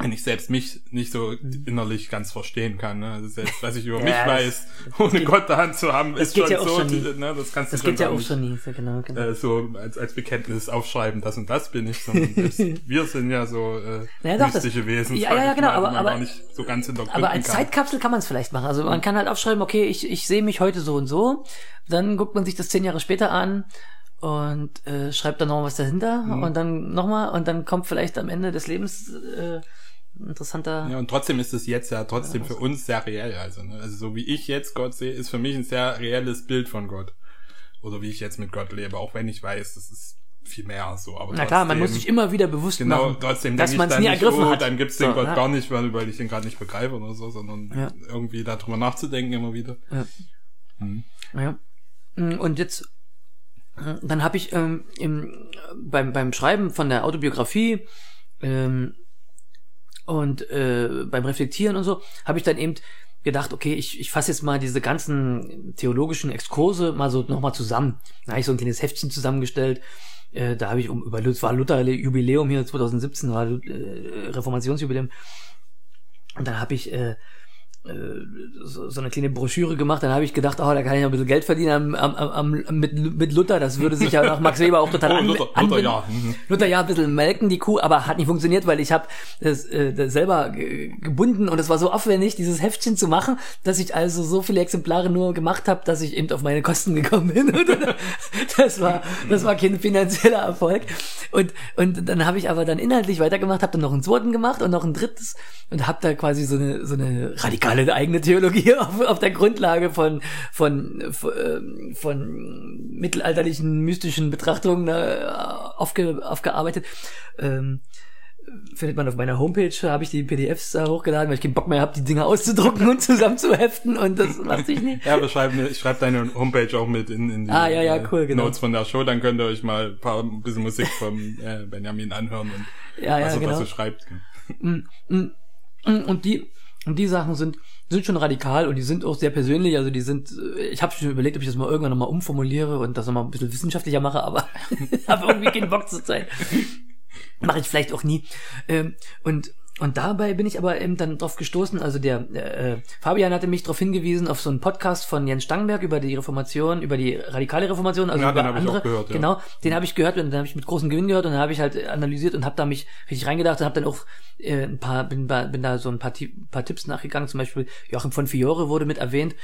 Wenn ich selbst mich nicht so innerlich ganz verstehen kann. Ne? Also selbst was ich über ja, mich weiß, ohne geht, Gott daran zu haben, ist schon ja so. Ne? Das kannst du das schon geht ja auch nicht, schon nie, genau, genau. Äh, so als, als Bekenntnis aufschreiben, das und das bin ich. Sondern wir sind ja so äh, naja, doch, mystische Wesen. Ja, ja, ja, genau. aber, aber, so aber als kann. Zeitkapsel kann man es vielleicht machen. Also man kann halt aufschreiben, okay, ich, ich sehe mich heute so und so. Dann guckt man sich das zehn Jahre später an und äh, schreibt dann noch was dahinter mhm. und dann nochmal und dann kommt vielleicht am Ende des Lebens äh, interessanter. Ja, und trotzdem ist es jetzt ja trotzdem für uns sehr reell. Also, ne? also so wie ich jetzt Gott sehe, ist für mich ein sehr reelles Bild von Gott. Oder wie ich jetzt mit Gott lebe, auch wenn ich weiß, das ist viel mehr so. Aber Na klar, man muss sich immer wieder bewusst genau, machen, trotzdem dass man es nie ergriffen oh, hat. Dann gibt's den so, Gott ja. gar nicht, weil, weil ich den gerade nicht begreife oder so, sondern ja. irgendwie darüber nachzudenken immer wieder. Ja. Hm. ja. Und jetzt dann habe ich ähm, im, beim, beim Schreiben von der Autobiografie ähm, und äh, beim Reflektieren und so, habe ich dann eben gedacht, okay, ich, ich fasse jetzt mal diese ganzen theologischen Exkurse mal so nochmal zusammen. Da habe ich so ein kleines Heftchen zusammengestellt. Äh, da habe ich um über war Luther Jubiläum hier 2017 war äh, Reformationsjubiläum und dann habe ich äh, so, so eine kleine Broschüre gemacht, dann habe ich gedacht, oh, da kann ich ein bisschen Geld verdienen am, am, am, mit, mit Luther, das würde sich ja nach Max Weber auch total Oh, an, Luther, anbinden. Luther, ja. Mhm. Luther ja ein bisschen melken die Kuh, aber hat nicht funktioniert, weil ich habe das, äh, das selber ge- gebunden und es war so aufwendig, dieses Heftchen zu machen, dass ich also so viele Exemplare nur gemacht habe, dass ich eben auf meine Kosten gekommen bin. Und das war das war kein finanzieller Erfolg. Und und dann habe ich aber dann inhaltlich weitergemacht, habe dann noch einen zweiten gemacht und noch ein drittes und habe da quasi so eine so eine radikale eigene Theologie auf, auf der Grundlage von von von, ähm, von mittelalterlichen mystischen Betrachtungen äh, aufge, aufgearbeitet. Ähm, findet man auf meiner Homepage, habe ich die PDFs da hochgeladen, weil ich keinen Bock mehr habe, die Dinger auszudrucken und zusammenzuheften und das macht sich nicht. Ja, wir schreiben, ich schreibe deine Homepage auch mit in, in die Ah, ja, ja, äh, cool, genau. Notes von der Show, dann könnt ihr euch mal ein paar ein bisschen Musik vom äh, Benjamin anhören und Ja, ja, was, er- genau. was er schreibt. Und die, und die Sachen sind, sind schon radikal und die sind auch sehr persönlich. Also die sind, äh, ich habe schon überlegt, ob ich das mal irgendwann nochmal umformuliere und das nochmal ein bisschen wissenschaftlicher mache, aber habe irgendwie keinen Bock zur Zeit. Mache ich vielleicht auch nie. Ähm, und und dabei bin ich aber eben dann drauf gestoßen, also der äh, Fabian hatte mich darauf hingewiesen auf so einen Podcast von Jens Stangenberg über die Reformation, über die radikale Reformation, also Ja, den über ich andere. auch gehört, ja. Genau, den habe ich gehört und dann habe ich mit großem Gewinn gehört und dann habe ich halt analysiert und habe da mich richtig reingedacht und habe dann auch äh, ein paar bin, bin da so ein paar, paar Tipps nachgegangen, zum Beispiel Joachim von Fiore wurde mit erwähnt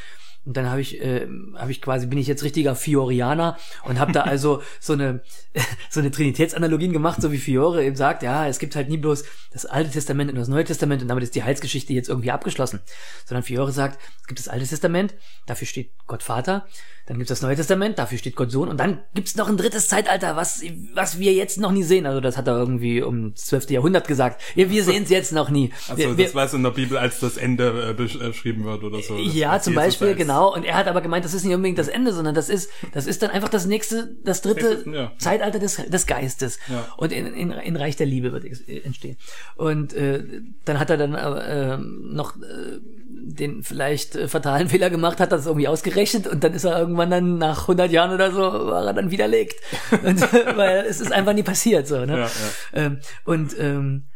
und dann habe ich äh, habe ich quasi bin ich jetzt richtiger Fiorianer und habe da also so eine so eine Trinitätsanalogien gemacht, so wie Fiore eben sagt, ja, es gibt halt nie bloß das Alte Testament und das Neue Testament und damit ist die Heilsgeschichte jetzt irgendwie abgeschlossen, sondern Fiore sagt, es gibt das Alte Testament, dafür steht Gott Vater, dann gibt es das Neue Testament, dafür steht Gott Sohn und dann gibt es noch ein drittes Zeitalter, was was wir jetzt noch nie sehen. Also das hat er irgendwie um das 12. Jahrhundert gesagt. Ja, wir sehen es jetzt noch nie. Also wir, das was in der Bibel als das Ende äh, äh, beschrieben wird oder so. Ja, zum Jesus Beispiel, als- genau. Und er hat aber gemeint, das ist nicht unbedingt das Ende, sondern das ist, das ist dann einfach das nächste, das dritte Ja. Zeitalter des, des Geistes. Ja. Und in, in, in Reich der Liebe wird ex- entstehen. Und äh, dann hat er dann äh, noch äh, den vielleicht äh, fatalen Fehler gemacht, hat das irgendwie ausgerechnet und dann ist er irgendwann dann nach 100 Jahren oder so, war er dann widerlegt. und, weil es ist einfach nie passiert. so. Ne? Ja, ja. Ähm, und ähm,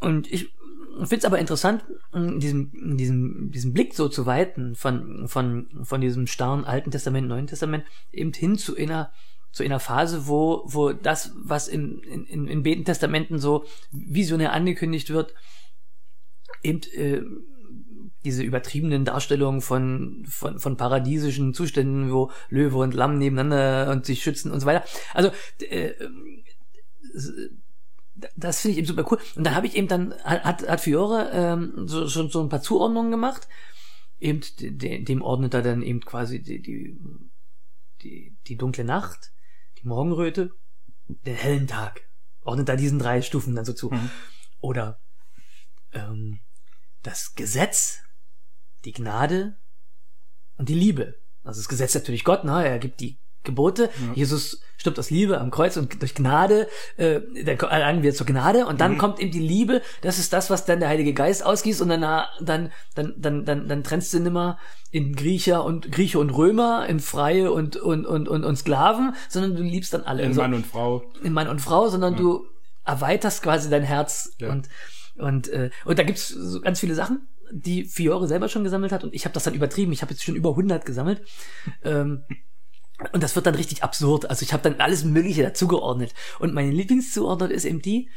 und ich finde es aber interessant, in diesem, in diesem, diesem Blick so zu weiten von, von, von diesem starren Alten Testament, Neuen Testament, eben hin zu einer, zu einer Phase, wo, wo das, was in, in, in beiden Testamenten so visionär angekündigt wird, eben äh, diese übertriebenen Darstellungen von, von, von paradiesischen Zuständen, wo Löwe und Lamm nebeneinander und sich schützen und so weiter. Also äh, das finde ich eben super cool. Und dann habe ich eben dann, hat, hat Fiore ähm, so, schon so ein paar Zuordnungen gemacht. Eben de, dem ordnet er dann eben quasi die, die, die, die dunkle Nacht, die Morgenröte, den hellen Tag. Ordnet er diesen drei Stufen dann so zu. Mhm. Oder ähm, das Gesetz, die Gnade und die Liebe. Also das Gesetz natürlich Gott, ne? er gibt die Gebote. Jesus stirbt aus Liebe am Kreuz und durch Gnade, äh, dann erlangen wir zur Gnade und dann Mhm. kommt eben die Liebe. Das ist das, was dann der Heilige Geist ausgießt und dann dann dann dann dann, dann trennst du nimmer in Griecher und Grieche und Römer, in Freie und und und und, und Sklaven, sondern du liebst dann alle. In Also Mann und Frau. in Mann und Frau, sondern du erweiterst quasi dein Herz Ja. und und äh, und da gibt's so ganz viele Sachen, die Fiore selber schon gesammelt hat und ich habe das dann übertrieben. Ich habe jetzt schon über 100 gesammelt. ähm, und das wird dann richtig absurd. Also ich habe dann alles Mögliche dazugeordnet. Und meine Lieblingszuordnung ist eben die,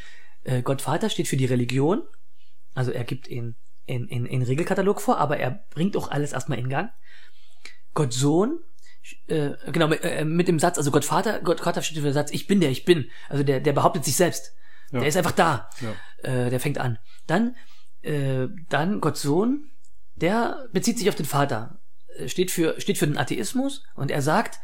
äh, Gott Vater steht für die Religion. Also er gibt in in, in, in Regelkatalog vor, aber er bringt auch alles erstmal in Gang. Gott Sohn, äh, genau, mit, äh, mit dem Satz, also Gott Vater, Gott Vater steht für den Satz, ich bin der, ich bin. Also der, der behauptet sich selbst. Ja. Der ist einfach da. Ja. Äh, der fängt an. Dann, äh, dann Gott Sohn, der bezieht sich auf den Vater. Äh, Steht für, steht für den Atheismus und er sagt,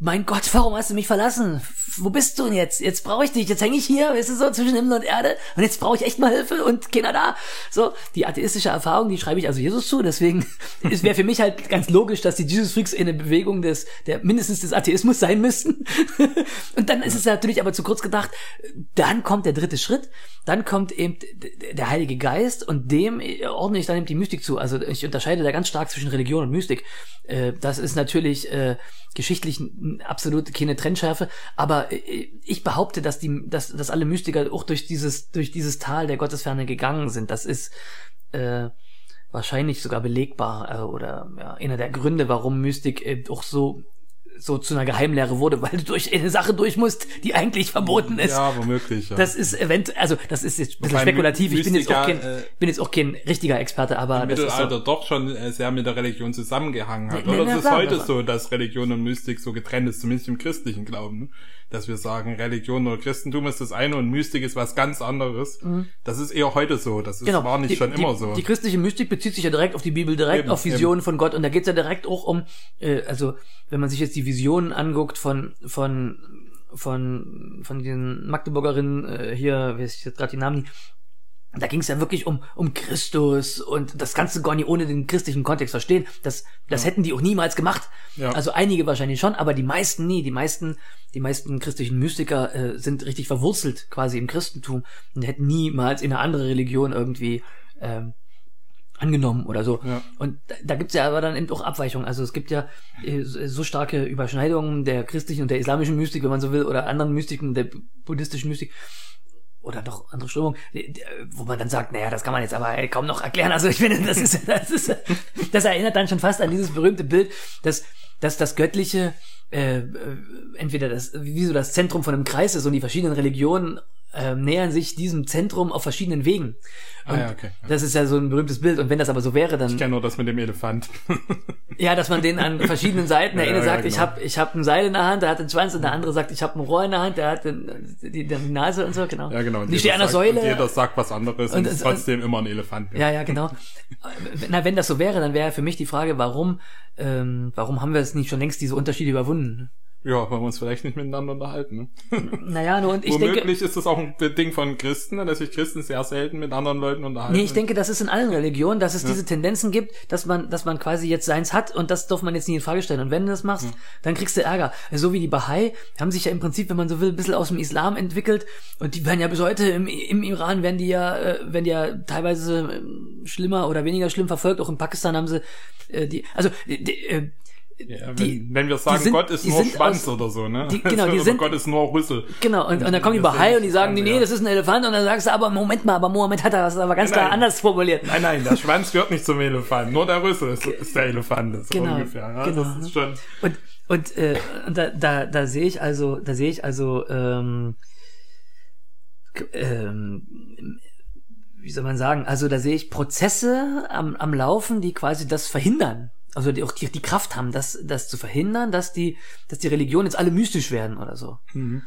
mein Gott, warum hast du mich verlassen? wo bist du denn jetzt? Jetzt brauche ich dich, jetzt hänge ich hier, weißt du so, zwischen Himmel und Erde und jetzt brauche ich echt mal Hilfe und keiner da. So, die atheistische Erfahrung, die schreibe ich also Jesus zu, deswegen es wäre für mich halt ganz logisch, dass die Jesus Freaks in der Bewegung des, der mindestens des Atheismus sein müssten. und dann ist es natürlich aber zu kurz gedacht, dann kommt der dritte Schritt, dann kommt eben der Heilige Geist und dem ordne ich dann eben die Mystik zu. Also ich unterscheide da ganz stark zwischen Religion und Mystik. Äh, das ist natürlich äh, geschichtlich absolut keine Trennschärfe, aber äh, ich behaupte, dass die, dass, dass alle Mystiker auch durch dieses, durch dieses Tal der Gottesferne gegangen sind. Das ist äh, wahrscheinlich sogar belegbar äh, oder ja, einer der Gründe, warum Mystik äh, auch so so zu einer Geheimlehre wurde, weil du durch eine Sache durch musst, die eigentlich verboten ist. Ja, womöglich. Ja. Das ist event, also das ist jetzt ein bisschen spekulativ. Ich bin jetzt auch kein, äh, bin jetzt auch kein richtiger Experte, aber im das Mittelalter ist so, doch schon äh, sehr mit der Religion zusammengehangen hat. Nee, Oder nee, es ist klar, heute so, dass Religion und Mystik so getrennt ist, zumindest im christlichen Glauben. Dass wir sagen, Religion oder Christentum ist das eine und Mystik ist was ganz anderes. Das ist eher heute so. Das ist, Mhm. Genau. war nicht die, schon die, immer so. Die christliche Mystik bezieht sich ja direkt auf die Bibel, direkt Eben, auf Visionen von Gott und da geht's ja direkt auch um, äh, also wenn man sich jetzt die Visionen anguckt von von von von den Magdeburgerinnen äh, hier, wie ist jetzt gerade die Namen da ging es ja wirklich um um Christus und das Ganze gar nicht ohne den christlichen Kontext verstehen. Das das hätten die auch niemals gemacht. Ja. Also einige wahrscheinlich schon, aber die meisten nie. Die meisten die meisten christlichen Mystiker äh, sind richtig verwurzelt quasi im Christentum und hätten niemals in eine andere Religion irgendwie ähm, angenommen oder so. Ja. Und da, da gibt's ja aber dann eben auch Abweichungen. Also es gibt ja äh, so starke Überschneidungen der christlichen und der islamischen Mystik, wenn man so will, oder anderen Mystiken, der buddhistischen Mystik oder doch andere die- wo man dann sagt, naja, das kann man jetzt aber kaum noch erklären. Also ich finde, das ist, das ist, das erinnert dann schon fast an dieses berühmte Bild, dass, dass das Göttliche äh, äh, entweder das, wie so das Zentrum von einem Kreis ist und die verschiedenen Religionen äh, nähern sich diesem Zentrum auf verschiedenen Wegen. Ah, Und ja, okay. Ja. Das ist ja so ein berühmtes Bild. Und wenn das aber so wäre, dann ich kenne nur das mit dem Elefant. ja, dass man den an verschiedenen Seiten, der Ja, eine sagt, genau. ich habe ich hab ein Seil in der Hand, der hat den Schwanz und der andere sagt, ich habe ein Rohr in der Hand, der hat den, die, die Nase und so, genau. ja, genau. Und ich stehe an der Säule. Und jeder sagt was anderes und, Und ist trotzdem immer ein Elefant. Ja, ja, genau. Na, wenn das so wäre, dann wäre für mich die Frage, warum, ähm, warum haben wir es nicht schon längst diese Unterschiede überwunden? Ja, wollen wir uns vielleicht nicht miteinander unterhalten. Ne? Naja, nur und ich denke, Womöglich ist das auch ein Ding von Christen, ne, dass sich Christen sehr selten mit anderen Leuten unterhalten. Nee, ich denke, das ist in allen Religionen, dass es diese Tendenzen gibt, dass man, dass man quasi jetzt seins hat und das darf man jetzt nie in Frage stellen. Und wenn du das machst, dann kriegst du Ärger. So wie die Bahai haben sich ja im Prinzip, wenn man so will, ein bisschen aus dem Islam entwickelt und die werden ja bis heute im, im Iran werden die ja, äh, werden die ja teilweise ähm, schlimmer oder weniger schlimm verfolgt. Auch in Pakistan haben sie äh, die, also die, äh, ja, wenn, die- wenn wir sagen, sind- Gott ist nur Schwanz aus- oder so, ne? die- genau, die sind- Gott ist nur Rüssel. Genau, und, und dann kommen die Das Bahai und die sagen, nee, nee, das ist ein Elefant und dann sagst du, aber Moment mal, aber Mohammed hat das aber ganz Nein. klar anders formuliert. Nein, nein, der Schwanz gehört nicht zum Elefant. Nur der Rüssel ist, ist der Elefant. So Genau, ungefähr. Ja, genau, Das ne? ist schon. Und und äh, und da da da sehe ich also da sehe ich also ähm, ähm, wie soll man sagen also da sehe ich Prozesse am am Laufen die quasi das verhindern also die auch die, die Kraft haben das das zu verhindern dass die dass die Religionen jetzt alle mystisch werden oder so Mhm.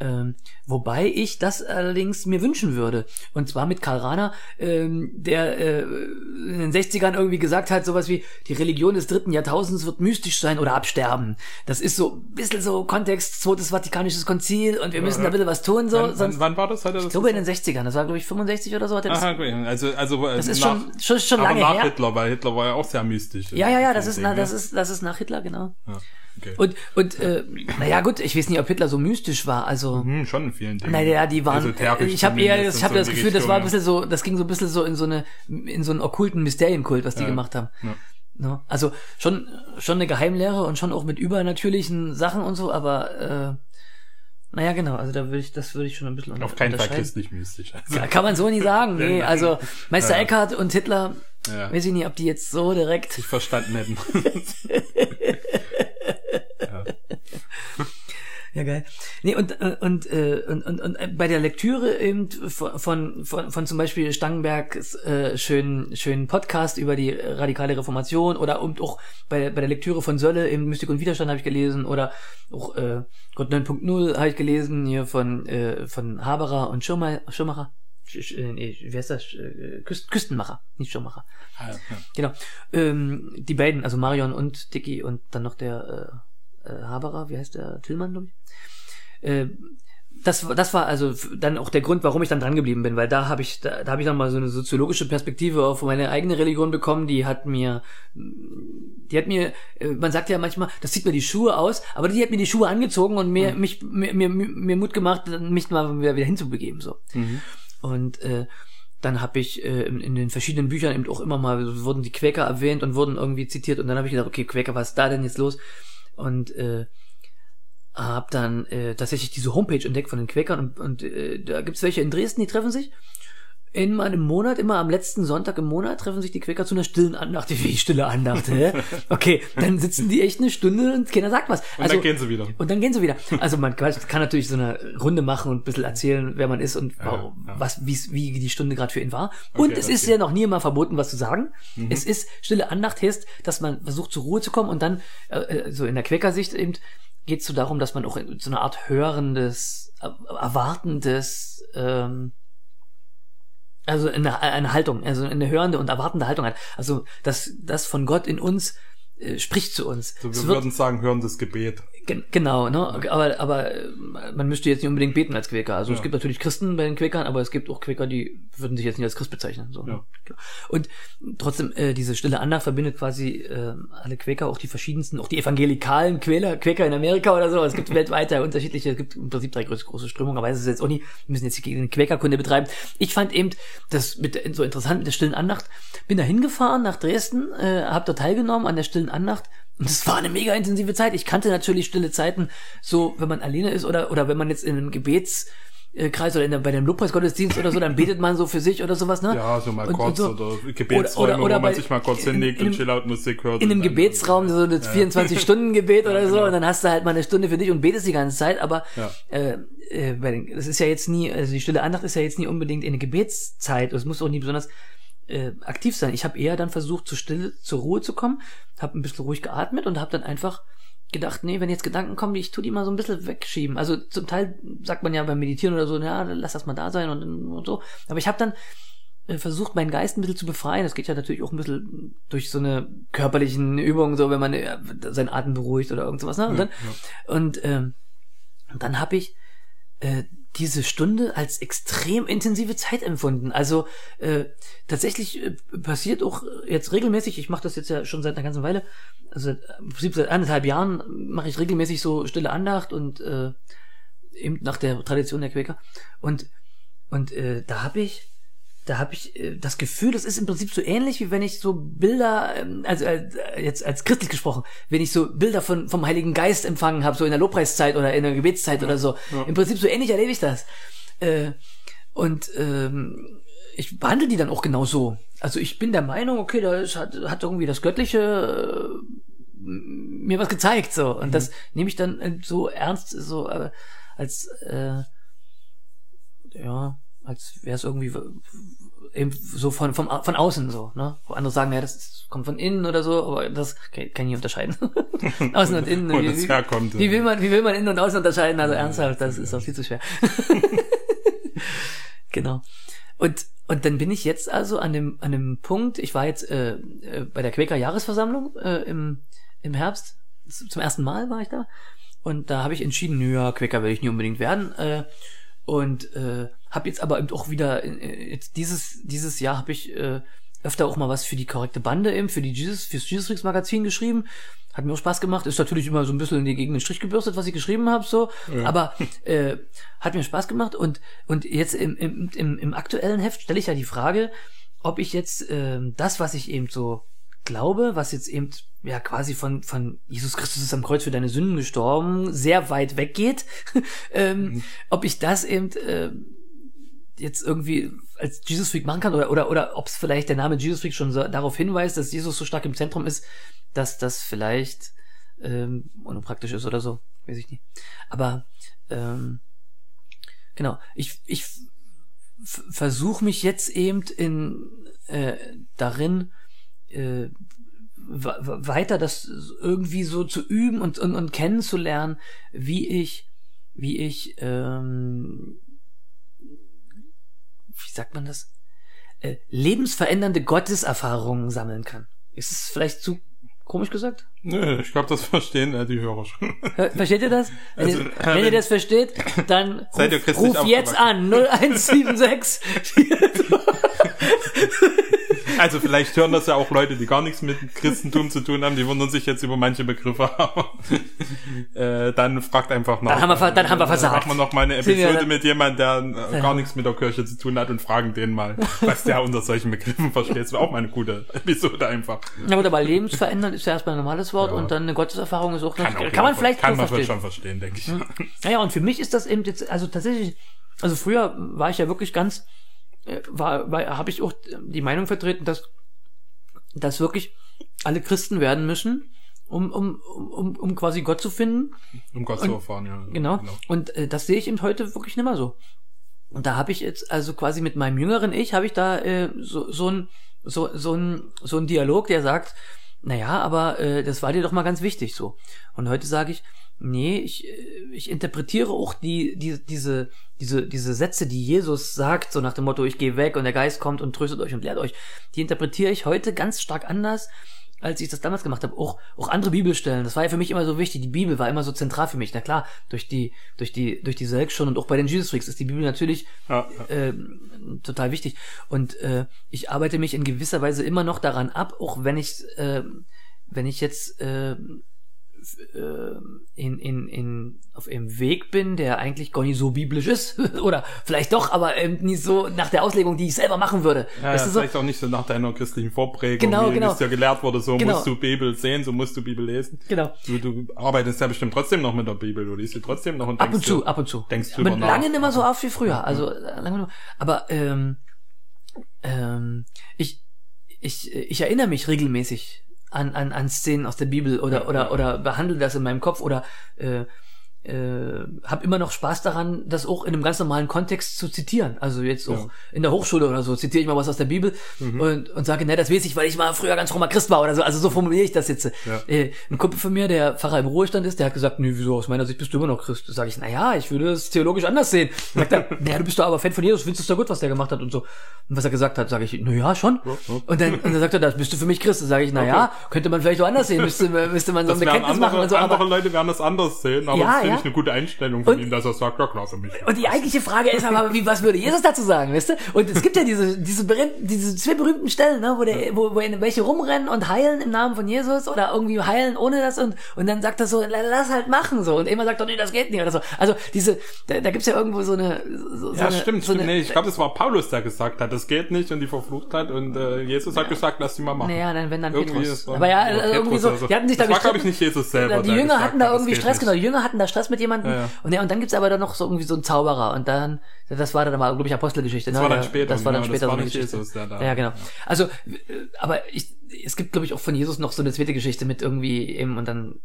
Ähm, wobei ich das allerdings mir wünschen würde. Und zwar mit Karl Rahner, ähm, der äh, in den 60ern irgendwie gesagt hat, sowas wie, die Religion des dritten Jahrtausends wird mystisch sein oder absterben. Das ist so ein bisschen so Kontext, zweites Vatikanisches Konzil und wir müssen da ein bisschen was tun, so. Wann, sonst, wann, war das? Hat er das ich glaube in den 60ern, das war glaube ich 65 oder so. Hat er das, Aha, gut. Also, also das ist nach, schon, schon, schon aber lange nach her. Hitler, weil Hitler war ja auch sehr mystisch. Ja, ja, ja, das ist, na, das ist, das ist nach Hitler, genau. Ja, okay. Und, und, äh, naja, gut, ich weiß nicht, ob Hitler so mystisch war, also. hm, schon in vielen Dingen. Naja, die waren. Ich habe eher, ich habe so das Gefühl, das Richtung, war ein bisschen so, das ging so ein bisschen so in so eine, in so einen okkulten Mysterienkult, was die Ja, gemacht haben. ja. Ne? Also schon, schon eine Geheimlehre und schon auch mit übernatürlichen Sachen und so, aber äh, naja, genau. Also da würde ich, das würde ich schon ein bisschen Auf keinen Fall christlich mystisch. Also, Ja, Kann man so nie sagen. Nee, also Meister Ja. Eckhart und Hitler, ja, weiß ich nicht, ob die jetzt so direkt. sich verstanden hätten. Ja, geil. Nee, und, äh, und, äh, und, und, und äh, bei der Lektüre eben von, von, von, zum Beispiel Stangenbergs äh, schönen, schönen Podcast über die radikale Reformation oder und auch bei, bei der Lektüre von Sölle im Mystik und Widerstand habe ich gelesen oder auch äh, Gott 9.0 habe ich gelesen hier von, äh, von Haberer und Schirmer, Schirmacher. Sch, Sch, äh, nee, wie heißt das? Äh, Küst, Küstenmacher, nicht Schirmacher. Ah, ja, ja. Genau. Ähm, die beiden, also Marion und Dicky und dann noch der äh, Haberer, wie heißt der? Tillmann, glaube ich. äh, das, das war also dann auch der Grund, warum ich dann dran geblieben bin, weil da habe ich, da, da habe ich dann mal so eine soziologische Perspektive auf meine eigene Religion bekommen, die hat mir, die hat mir, äh, man sagt ja manchmal, das zieht mir die Schuhe aus, aber die hat mir die Schuhe angezogen und mir, mhm. mich, mir, mir, mir Mut gemacht, mich mal wieder, wieder hinzubegeben, so. Mhm. Und, äh, dann habe ich äh, in, in, den verschiedenen Büchern eben auch immer mal wurden die Quäker erwähnt und wurden irgendwie zitiert und dann habe ich gedacht, okay, Quäker, was ist da denn jetzt los? Und äh, habe dann äh, tatsächlich diese Homepage entdeckt von den Quäkern und, und äh, da gibt's welche in Dresden, die treffen sich in einem Monat, immer am letzten Sonntag im Monat, treffen sich die Quäker zu einer stillen Andacht. Wie stille Andacht, hä? Okay, dann sitzen die echt eine Stunde und keiner sagt was. Also, und dann gehen sie wieder. Und dann gehen sie wieder. Also man kann, natürlich so eine Runde machen und ein bisschen erzählen, wer man ist und ja, was, wie, wie die Stunde gerade für ihn war. Okay, und es ist geht. ja noch nie immer verboten, was zu sagen. Mhm. Es ist, stille Andacht heißt, dass man versucht zur Ruhe zu kommen und dann, äh, äh so in der Quäkersicht eben, geht es so darum, dass man auch so eine Art hörendes, erwartendes, ähm, also eine, eine Haltung, also eine hörende und erwartende Haltung hat. Also dass das von Gott in uns äh, spricht zu uns. So, wir würden sagen, hörendes Gebet. Gen genau, ne? Aber, aber äh, man müsste jetzt nicht unbedingt beten als Quäker. Also ja. es gibt natürlich Christen bei den Quäkern, aber es gibt auch Quäker, die würden sich jetzt nicht als Christ bezeichnen. So, ne? ja. Und trotzdem, äh, diese stille Andacht verbindet quasi äh, alle Quäker, auch die verschiedensten, auch die evangelikalen Quäler, Quäker in Amerika oder so. Es gibt weltweit unterschiedliche, es gibt im Prinzip drei große, große Strömungen, aber es ist jetzt auch nicht, wir müssen jetzt hier gegen den Quäkerkunde betreiben. Ich fand eben das mit so interessant mit der stillen Andacht. Bin da hingefahren nach Dresden, äh, habe da teilgenommen an der stillen Andacht und es war eine mega intensive Zeit. Ich kannte natürlich stille Zeiten, so wenn man alleine ist oder, oder wenn man jetzt in einem Gebetskreis oder der, bei dem Lobpreisgottesdienst oder so, dann betet man so für sich oder sowas, ne? Ja, so mal und, kurz und so. oder Gebetsräume, oder, oder, oder wo man sich mal kurz hinlegt und Chillout-Musik hört. In einem Gebetsraum, so das ja. 24-Stunden-Gebet ja, oder so, genau. und dann hast du halt mal eine Stunde für dich und betest die ganze Zeit, aber ja. äh, äh, das ist ja jetzt nie, also die stille Andacht ist ja jetzt nie unbedingt in eine Gebetszeit, es muss auch nie besonders äh, aktiv sein. Ich habe eher dann versucht, zur Stille, zur Ruhe zu kommen, habe ein bisschen ruhig geatmet und habe dann einfach gedacht, nee, wenn jetzt Gedanken kommen, ich tu die mal so ein bisschen wegschieben. Also zum Teil sagt man ja beim Meditieren oder so, ja, lass das mal da sein und, und so. Aber ich habe dann äh, versucht, meinen Geist ein bisschen zu befreien. Das geht ja natürlich auch ein bisschen durch so eine körperlichen Übungen, so wenn man äh, seinen Atem beruhigt oder irgend sowas. Ne? Und dann, ja. und, ähm, dann habe ich äh, diese Stunde als extrem intensive Zeit empfunden. Also äh, tatsächlich äh, passiert auch jetzt regelmäßig, ich mache das jetzt ja schon seit einer ganzen Weile, also im Prinzip seit anderthalb Jahren mache ich regelmäßig so stille Andacht und äh, eben nach der Tradition der Quäker. Und, und äh, da habe ich da habe ich äh, das Gefühl, das ist im Prinzip so ähnlich, wie wenn ich so Bilder, ähm, also äh, jetzt als christlich gesprochen, wenn ich so Bilder von, vom Heiligen Geist empfangen habe, so in der Lobpreiszeit oder in der Gebetszeit ja, oder so. Ja. Im Prinzip so ähnlich erlebe ich das. Äh, und ähm, ich behandle die dann auch genau so. Also ich bin der Meinung, okay, da ist, hat, hat irgendwie das Göttliche äh, mir was gezeigt, so. Und mhm. das nehme ich dann äh, so ernst, so äh, als äh, ja, als wäre es irgendwie eben so von, von, von außen so, ne? Wo andere sagen, ja, das ist, kommt von innen oder so, aber das kann, kann ich nicht unterscheiden. außen und innen. Wo wie, das herkommt. Wie, wie, will man, wie will man innen und außen unterscheiden? Also ja, ernsthaft, das ja. ist auch viel zu schwer. genau. Und, und dann bin ich jetzt also an dem, an dem Punkt, ich war jetzt äh, äh, bei der Quäker Jahresversammlung äh, im, im Herbst, zum ersten Mal war ich da. Und da habe ich entschieden, ja, Quäker will ich nie unbedingt werden. Äh, und äh, habe jetzt aber eben auch wieder äh, jetzt dieses dieses Jahr habe ich äh, öfter auch mal was für die korrekte Bande eben für die Jesus fürs Jesus Freaks Magazin geschrieben. Hat mir auch Spaß gemacht. Ist natürlich immer so ein bisschen in die Gegend Strich gebürstet was ich geschrieben habe so. Ja. aber äh, hat mir Spaß gemacht. Und und jetzt im im, im, im aktuellen Heft stelle ich ja die Frage ob ich jetzt äh, das was ich eben so glaube was jetzt eben ja quasi von von Jesus Christus ist am Kreuz für deine Sünden gestorben sehr weit weggeht ähm, mhm. ob ich das eben äh, jetzt irgendwie als Jesus Freak machen kann oder oder oder ob es vielleicht der Name Jesus Freak schon so, darauf hinweist, dass Jesus so stark im Zentrum ist, dass das vielleicht ähm, unpraktisch ist oder so, weiß ich nicht. Aber ähm, genau, ich ich versuche mich jetzt eben in äh, darin äh, weiter das irgendwie so zu üben und, und, und kennenzulernen, wie ich, wie ich ähm, wie sagt man das, äh, lebensverändernde Gotteserfahrungen sammeln kann. Ist es vielleicht zu Komisch gesagt? Nö, ich glaube, das verstehen äh, die Hörer schon. Versteht ihr das? Wenn, Also, ihr, äh, wenn ihr wenn- das versteht, dann ruf, ruf jetzt an 0176. Also vielleicht hören das ja auch Leute, die gar nichts mit Christentum zu tun haben, die wundern sich jetzt über manche Begriffe, äh, dann fragt einfach nach. Dann haben wir dann haben wir versagt. Machen wir noch mal eine Episode mit jemand, der äh, gar nichts mit der Kirche zu tun hat und fragen den mal, was der unter solchen Begriffen versteht. Das wäre auch mal eine gute Episode einfach. Na gut, aber lebensverändern ist ja erstmal ein normales Wort und dann eine Gotteserfahrung ist auch noch, auch kann, man vielleicht kann so man verstehen. schon verstehen, denke ich. Naja, und für mich ist das eben jetzt, also tatsächlich, also früher war ich ja wirklich ganz, war, war habe ich auch die Meinung vertreten, dass, dass wirklich alle Christen werden müssen, um, um, um, um quasi Gott zu finden. Um Gott zu erfahren, ja. Genau. Und äh, das sehe ich eben heute wirklich nicht mehr so. Und da habe ich jetzt, also quasi mit meinem jüngeren Ich, habe ich da äh, so, so ein so, so ein so ein Dialog, der sagt, naja, aber äh, das war dir doch mal ganz wichtig so. Und heute sage ich, nee, ich, äh, ich interpretiere auch die, die, diese, diese, diese Sätze, die Jesus sagt, so nach dem Motto, ich gehe weg und der Geist kommt und tröstet euch und lehrt euch, die interpretiere ich heute ganz stark anders, als ich das damals gemacht habe. Auch, auch andere Bibelstellen, das war ja für mich immer so wichtig. Die Bibel war immer so zentral für mich. Na klar, durch die, durch die, durch die Selk schon und auch bei den Jesus Freaks ist die Bibel natürlich Ja, ja. ähm, total wichtig. Und äh, ich arbeite mich in gewisser Weise immer noch daran ab, auch wenn ich, äh, wenn ich jetzt äh, äh, in, in, in, auf einem Weg bin, der eigentlich gar nicht so biblisch ist. Oder vielleicht doch, aber eben nicht so nach der Auslegung, die ich selber machen würde. Ja, ja, du so? vielleicht auch nicht so nach deiner christlichen Vorprägung, Genau, wie genau. es ja gelehrt wurde, so Genau. musst du Bibel sehen, so musst du Bibel lesen. Genau. Du, du arbeitest ja bestimmt trotzdem noch mit der Bibel, du liest sie trotzdem noch und Ab denkst und zu, ab und zu. denkst nach. lange nicht mehr so oft wie früher. Also äh, lange nur. Aber ähm, ähm, ich, ich, ich erinnere mich regelmäßig an, an, an Szenen aus der Bibel oder, oder, oder behandle das in meinem Kopf oder äh, äh, habe immer noch Spaß daran, das auch in einem ganz normalen Kontext zu zitieren. Also jetzt auch Ja. in der Hochschule oder so zitiere ich mal was aus der Bibel Mhm. und, und sage, ne, das weiß ich, weil ich mal früher ganz frommer Christ war oder so. Also so formuliere ich das jetzt. Ja. Äh, ein Kumpel von mir, der Pfarrer im Ruhestand ist, der hat gesagt, nee, wieso, aus meiner Sicht bist du immer noch Christ. Sage ich, na ja, ich würde es theologisch anders sehen. Sagt er, naja, du bist doch aber Fan von Jesus, findest du es doch gut, was der gemacht hat und so. Und was er gesagt hat, sage ich, na ja, schon. Ja. Und dann, und dann sagt er, das bist du für mich Christ. Sage ich, na ja, könnte man vielleicht auch anders sehen, müsste, müsste man so Das ein werden Bekenntnis andere, machen und so. andere Aber, Leute werden das anders sehen, aber Ja, ja. Ich eine gute Einstellung von Und- ihm, dass er sagt, ja klar, für mich. und die eigentliche Frage ist aber, wie, was würde Jesus dazu sagen, weißt du? Und es gibt ja diese, diese, diese zwei berühmten Stellen, ne, wo, der, wo, wo welche rumrennen und heilen im Namen von Jesus oder irgendwie heilen ohne das und, und dann sagt er so, la- lass halt machen, so. Und immer sagt er, nee, das geht nicht oder so. Also diese, da, da gibt's ja irgendwo so eine, so, so Ja, eine, stimmt, so stimmt. eine, nee, ich glaube, es war Paulus, der gesagt hat, das geht nicht und die verflucht hat und äh, Jesus hat gesagt, lass die mal machen. Naja, dann wenn dann Irgendwie Petrus. dann- Aber ja, also irgendwie Petrus so, oder so. die hatten sich da Das war, glaub gestritten. ich, nicht Jesus selber, Die Jünger hatten da das irgendwie Stress, genau. Die Jünger hatten da Stress mit jemandem. Ja, ja. Und, ja, und dann gibt's aber dann noch so irgendwie so einen Zauberer. Und dann, das war dann mal, glaube ich, Apostelgeschichte. Das ne? war dann Der- später, Das war dann genau, später so eine Geschichte. Jesus, der da- ja, genau. Also, aber ich, es gibt, glaube ich, auch von Jesus noch so eine zweite Geschichte mit irgendwie eben, und dann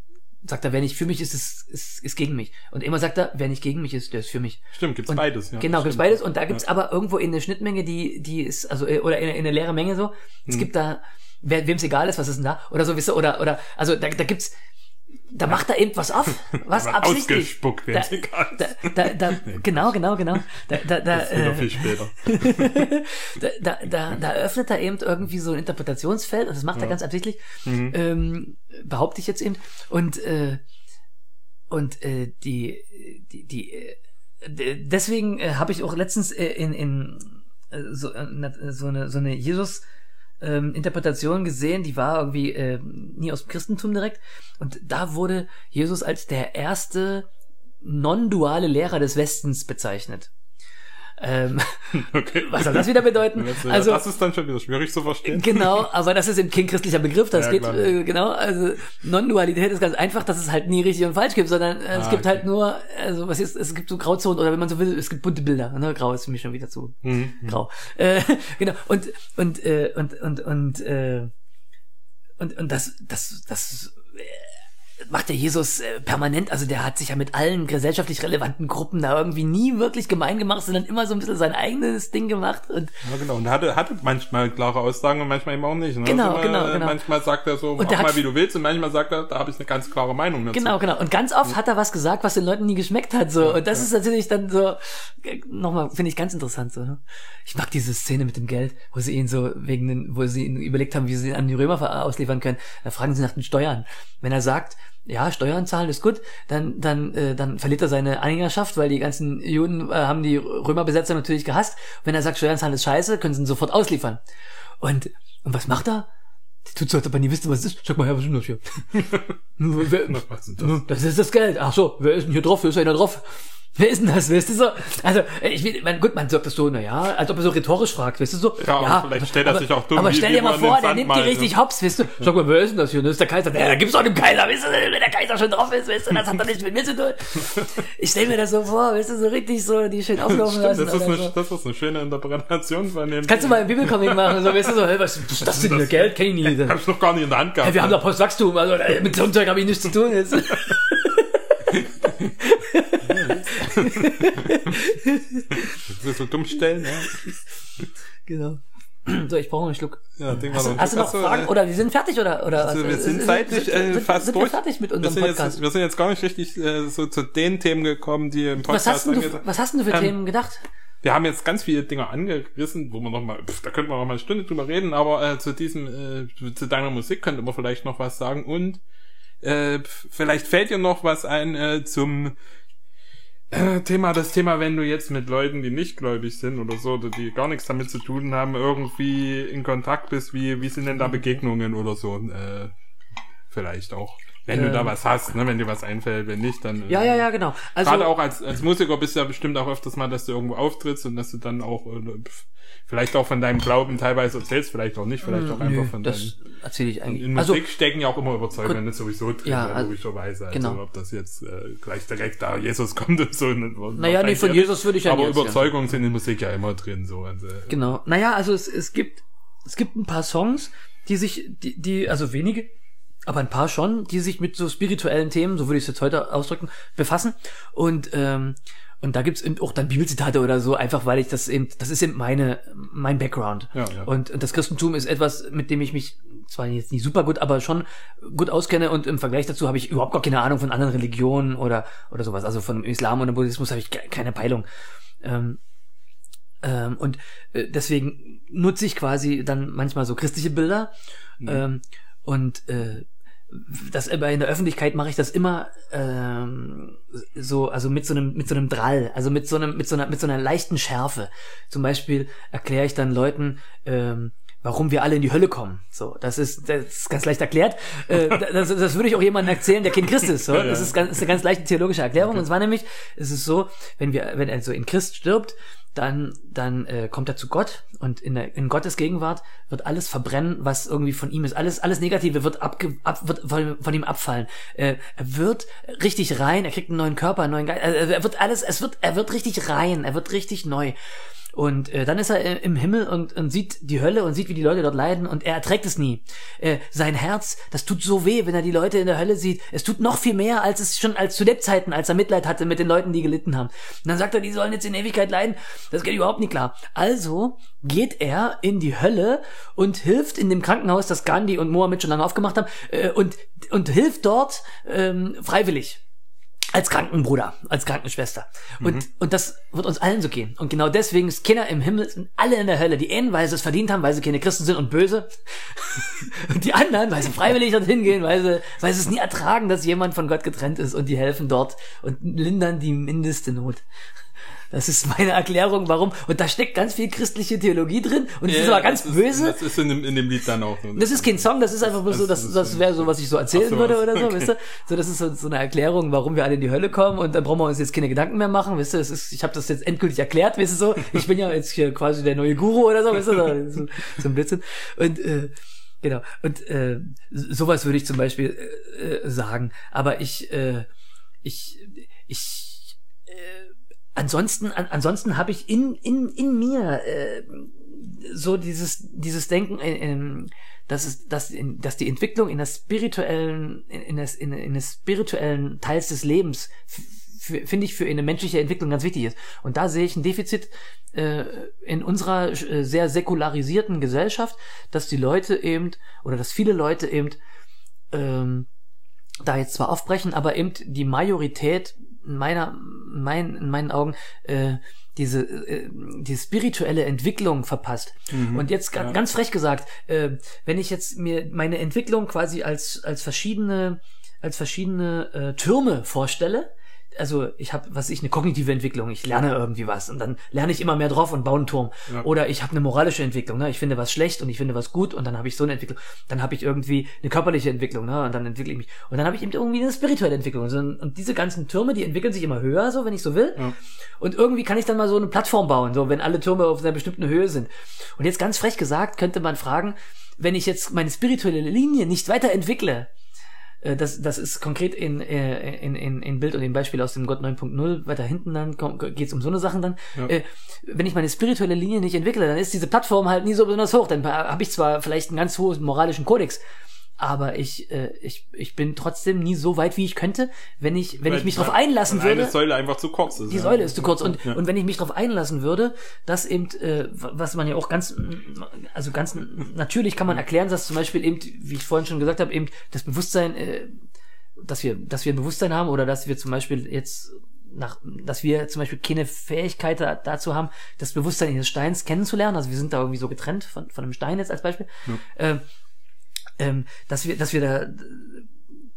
sagt er, wer nicht für mich ist, ist, ist, ist gegen mich. Und immer sagt er, wer nicht gegen mich ist, der ist für mich. Stimmt, gibt's Und beides, ja. Genau, stimmt. gibt's beides. Und da gibt's aber irgendwo in eine Schnittmenge, die, die ist, also, äh, oder in, in eine leere Menge so. Hm. Es gibt da, wer, wem's egal ist, was ist denn da? Oder so, wisst ihr, oder, oder, also da, da gibt's, da macht er eben was auf, was wird absichtlich. ausgespuckt, da, wem's egal da, da, da, genau, genau, genau. Da, da, da, Das äh, viel später. da, da, da, da öffnet er eben irgendwie so ein Interpretationsfeld, und das macht er ganz absichtlich, Mhm. ähm, behaupte ich jetzt eben. Und, äh, und äh, die, die, die äh, deswegen äh, habe ich auch letztens äh, in, in äh, so, äh, na- so eine, so eine Jesus ähm, Interpretation gesehen, die war irgendwie äh, nie aus dem Christentum direkt. Und da wurde Jesus als der erste non-duale Lehrer des Westens bezeichnet. Ähm, Okay. was soll das wieder bedeuten? Das, Also, das ist dann schon wieder schwierig zu verstehen. Genau, aber das ist eben kein christlicher Begriff, das Ja, geht, äh, genau, also Non-Dualität ist ganz einfach, dass es halt nie richtig und falsch gibt, sondern äh, es Ah, gibt okay. halt nur, also was ist, es gibt so Grauzonen oder wenn man so will, es gibt bunte Bilder, ne? Grau ist für mich schon wieder zu Mhm. grau. Äh, genau, und, und, äh, und, und, und, äh, und, und das, das, das, äh, macht der Jesus äh, permanent, also der hat sich ja mit allen gesellschaftlich relevanten Gruppen da irgendwie nie wirklich gemein gemacht, sondern immer so ein bisschen sein eigenes Ding gemacht. Und ja, genau. Und hatte, hatte manchmal klare Aussagen und manchmal eben auch nicht. Ne? Genau, also, genau, äh, genau. Manchmal sagt er so, Und mach mal hat- wie du willst und manchmal sagt er, da habe ich eine ganz klare Meinung dazu. Genau, genau. Und ganz oft hat er was gesagt, was den Leuten nie geschmeckt hat. So. Und das ist natürlich dann so, äh, nochmal, finde ich ganz interessant. So, ne? Ich mag diese Szene mit dem Geld, wo sie ihn so wegen den, wo sie ihn überlegt haben, wie sie ihn an die Römer ausliefern können. Da fragen sie nach den Steuern. Wenn er sagt, ja, Steuern zahlen ist gut, dann, dann, äh, dann verliert er seine Anhängerschaft, weil die ganzen Juden äh, haben die Römerbesetzer natürlich gehasst. Wenn er sagt, Steuern zahlen ist scheiße, können sie ihn sofort ausliefern. Und, und was macht er? Die tut so, als ob er nie wüsste, was es ist. Sag mal her, was ist denn das hier? Wer- Was ist das? das ist das Geld. Ach so, wer ist denn hier drauf? Wer ist einer drauf? Wer ist denn das? Weißt du so? Also, ich will, man, gut, man sagt das so, na ja, als ob er so rhetorisch fragt, weißt du so? Ja, aber vielleicht stellt er sich auch dumm, Aber stell dir mal vor, der nimmt die richtig hops, weißt du? Sag mal, wer ist denn das hier? Das ist der Kaiser. Ja, da gibt's doch den Kaiser, weißt du, wenn der Kaiser schon drauf ist, weißt du, das hat doch nichts mit mir zu tun. Ich stell mir das so vor, weißt du, so richtig so, die schön auflaufen Stimmt, lassen. das, ist eine, so. das ist eine schöne Interpretation von dem. Kannst du mal einen Bibelcomic machen, so, weißt du, so, hey, was was ist das denn hier? Geld? Kenn ich nie. Hab ich noch gar nicht in der Hand gehabt. Hey, wir haben doch Postwachstum, also äh, mit so einem Zeug habe ich nichts zu tun. Jetzt. Das ist so dumm stellen, ja. genau. So, ich brauche einen Schluck. ja Ding Hast, du- hast du noch Fragen? äh, Oder wir sind fertig oder oder Also was? wir sind zeitlich sind, äh, sind, fast sind durch. wir fertig mit wir, unserem sind Podcast? jetzt, wir sind jetzt gar nicht richtig äh, so zu den Themen gekommen, die im was Podcast hast denn du, was hast denn du für Ähm, Themen gedacht? Wir haben jetzt ganz viele Dinge angerissen, wo wir noch mal, pf, da könnten wir noch mal eine Stunde drüber reden, aber äh, zu diesem, äh, zu deiner Musik könnte man vielleicht noch was sagen und äh, vielleicht fällt dir noch was ein äh, zum Thema, das Thema, wenn du jetzt mit Leuten, die nicht gläubig sind oder so, die gar nichts damit zu tun haben, irgendwie in Kontakt bist, wie, wie sind denn da Begegnungen oder so, äh, vielleicht auch. Wenn du Ähm. da was hast, ne, wenn dir was einfällt, wenn nicht, dann. Ja, äh, ja, ja, genau. Also Gerade auch als, als Musiker bist du ja bestimmt auch öfters mal, dass du irgendwo auftrittst und dass du dann auch äh, vielleicht auch von deinem Glauben teilweise erzählst, vielleicht auch nicht, vielleicht auch Hm, nö, einfach von das deinem. erzähle ich eigentlich. In Also Musik stecken ja auch immer Überzeugungen sowieso drin, Ja, ja, also- logischerweise. Also genau. ob das jetzt äh, gleich direkt da Jesus kommt und so. ne, Naja, nee, von Jesus würde ich ja Aber. Überzeugungen sind in Musik ja immer drin, so. Also, Genau. Naja, also es, es gibt es gibt ein paar Songs, die sich, die, die, also wenige, aber ein paar schon, die sich mit so spirituellen Themen, so würde ich es jetzt heute ausdrücken, befassen. Und ähm, und da gibt's eben auch dann Bibelzitate oder so, einfach weil ich das eben, das ist eben meine, mein Background. Ja, ja. Und, und das Christentum ist etwas, mit dem ich mich zwar jetzt nicht super gut, aber schon gut auskenne und im Vergleich dazu habe ich überhaupt gar keine Ahnung von anderen Religionen oder, oder sowas. Also von Islam oder Buddhismus habe ich ke- keine Peilung. Ähm, ähm, und äh, deswegen nutze ich quasi dann manchmal so christliche Bilder. Ähm, und äh, das aber in der Öffentlichkeit mache ich das immer ähm, so, also mit so einem mit so einem Drall, also mit so einem mit so einer mit so einer leichten Schärfe. Zum Beispiel erkläre ich dann Leuten, ähm, warum wir alle in die Hölle kommen. So, das ist das ist ganz leicht erklärt. Äh, das, das würde ich auch jemandem erzählen, der kein Christ ist. So. Das ist, ganz, ist eine ganz leichte theologische Erklärung. Und zwar nämlich, es ist so, wenn wir wenn also in Christ stirbt, dann, dann äh, kommt er zu Gott und in, der, in Gottes Gegenwart wird alles verbrennen, was irgendwie von ihm ist. Alles, alles Negative wird, abge, ab, wird von, von ihm abfallen. Äh, er wird richtig rein, er kriegt einen neuen Körper, einen neuen Geist. Also er wird alles, es wird, er wird richtig rein, er wird richtig neu. Und äh, dann ist er äh, im Himmel und, und sieht die Hölle und sieht, wie die Leute dort leiden und er erträgt es nie. Äh, sein Herz, das tut so weh, wenn er die Leute in der Hölle sieht. Es tut noch viel mehr, als es schon als zu Lebzeiten, als er Mitleid hatte mit den Leuten, die gelitten haben. Und dann sagt er, die sollen jetzt in Ewigkeit leiden. Das geht überhaupt nicht klar. Also geht er in die Hölle und hilft in dem Krankenhaus, das Gandhi und Mohammed schon lange aufgemacht haben, äh, und, und hilft dort ähm, freiwillig als Krankenbruder, als Krankenschwester. Und, und das wird uns allen so gehen. Und genau deswegen ist Kinder im Himmel sind alle in der Hölle. Die einen, weil sie es verdient haben, weil sie keine Christen sind und böse. Und die anderen, weil sie freiwillig dorthin gehen, weil sie, weil sie es nie ertragen, dass jemand von Gott getrennt ist und die helfen dort und lindern die mindeste Not. Das ist meine Erklärung, warum. Und da steckt ganz viel christliche Theologie drin. Und es ist aber ganz das ist, böse. Das ist in dem, in dem Lied dann auch. so. Das ist kein Song, das ist einfach bloß so, Das das, wäre so, was ich so erzählen so, würde oder so, Okay. weißt du? So, das ist so, so eine Erklärung, warum wir alle in die Hölle kommen und dann brauchen wir uns jetzt keine Gedanken mehr machen, weißt du? Das ist, ich habe das jetzt endgültig erklärt, weißt du so? Ich bin ja jetzt hier quasi der neue Guru oder so, weißt du? So, so ein Blödsinn. Und äh, genau. Und äh, sowas würde ich zum Beispiel äh, äh, sagen. Aber ich, äh, ich, ich äh, ansonsten, an, ansonsten habe ich in, in, in mir äh, so dieses, dieses Denken, äh, äh, dass, es, dass, in, dass die Entwicklung in das spirituellen, in, in, das, in, in des spirituellen Teils des Lebens finde ich für eine menschliche Entwicklung ganz wichtig ist. Und da sehe ich ein Defizit äh, in unserer äh, sehr säkularisierten Gesellschaft, dass die Leute eben, oder dass viele Leute eben ähm, da jetzt zwar aufbrechen, aber eben die Majorität meiner, mein, in meinen Augen äh, diese äh, die spirituelle Entwicklung verpasst. Mhm, und jetzt ja. ganz frech gesagt, äh, wenn ich jetzt mir meine Entwicklung quasi als als verschiedene als verschiedene äh, Türme vorstelle, also ich habe, was ich, eine kognitive Entwicklung, ich lerne irgendwie was und dann lerne ich immer mehr drauf und baue einen Turm. Ja. Oder ich habe eine moralische Entwicklung, ne? ich finde was schlecht und ich finde was gut und dann habe ich so eine Entwicklung. Dann habe ich irgendwie eine körperliche Entwicklung, ne? und dann entwickle ich mich. Und dann habe ich eben irgendwie eine spirituelle Entwicklung. Und diese ganzen Türme, die entwickeln sich immer höher, so wenn ich so will. Ja. Und irgendwie kann ich dann mal so eine Plattform bauen, so wenn alle Türme auf einer bestimmten Höhe sind. Und jetzt ganz frech gesagt, könnte man fragen, wenn ich jetzt meine spirituelle Linie nicht weiterentwickle, das, das ist konkret in, äh, in, in, in Bild und in Beispiel aus dem Gott 9.0, weiter hinten dann geht es um so eine Sachen dann. Ja. Äh, wenn ich meine spirituelle Linie nicht entwickle, dann ist diese Plattform halt nie so besonders hoch. Dann habe ich zwar vielleicht einen ganz hohen moralischen Kodex, aber ich, äh, ich, ich bin trotzdem nie so weit, wie ich könnte, wenn ich, wenn weil, ich mich darauf einlassen würde. Eine Säule einfach zu kurz ist. Die ja. Säule ist zu kurz. Und, ja. und wenn ich mich darauf einlassen würde, dass eben, äh, was man ja auch ganz, also ganz natürlich kann man erklären, dass zum Beispiel eben, wie ich vorhin schon gesagt habe, eben das Bewusstsein, äh, dass wir, dass wir ein Bewusstsein haben oder dass wir zum Beispiel jetzt nach, dass wir zum Beispiel keine Fähigkeit dazu haben, das Bewusstsein des Steins kennenzulernen. Also wir sind da irgendwie so getrennt von, von einem Stein jetzt als Beispiel. Ja. Äh, ähm, dass wir, dass wir da,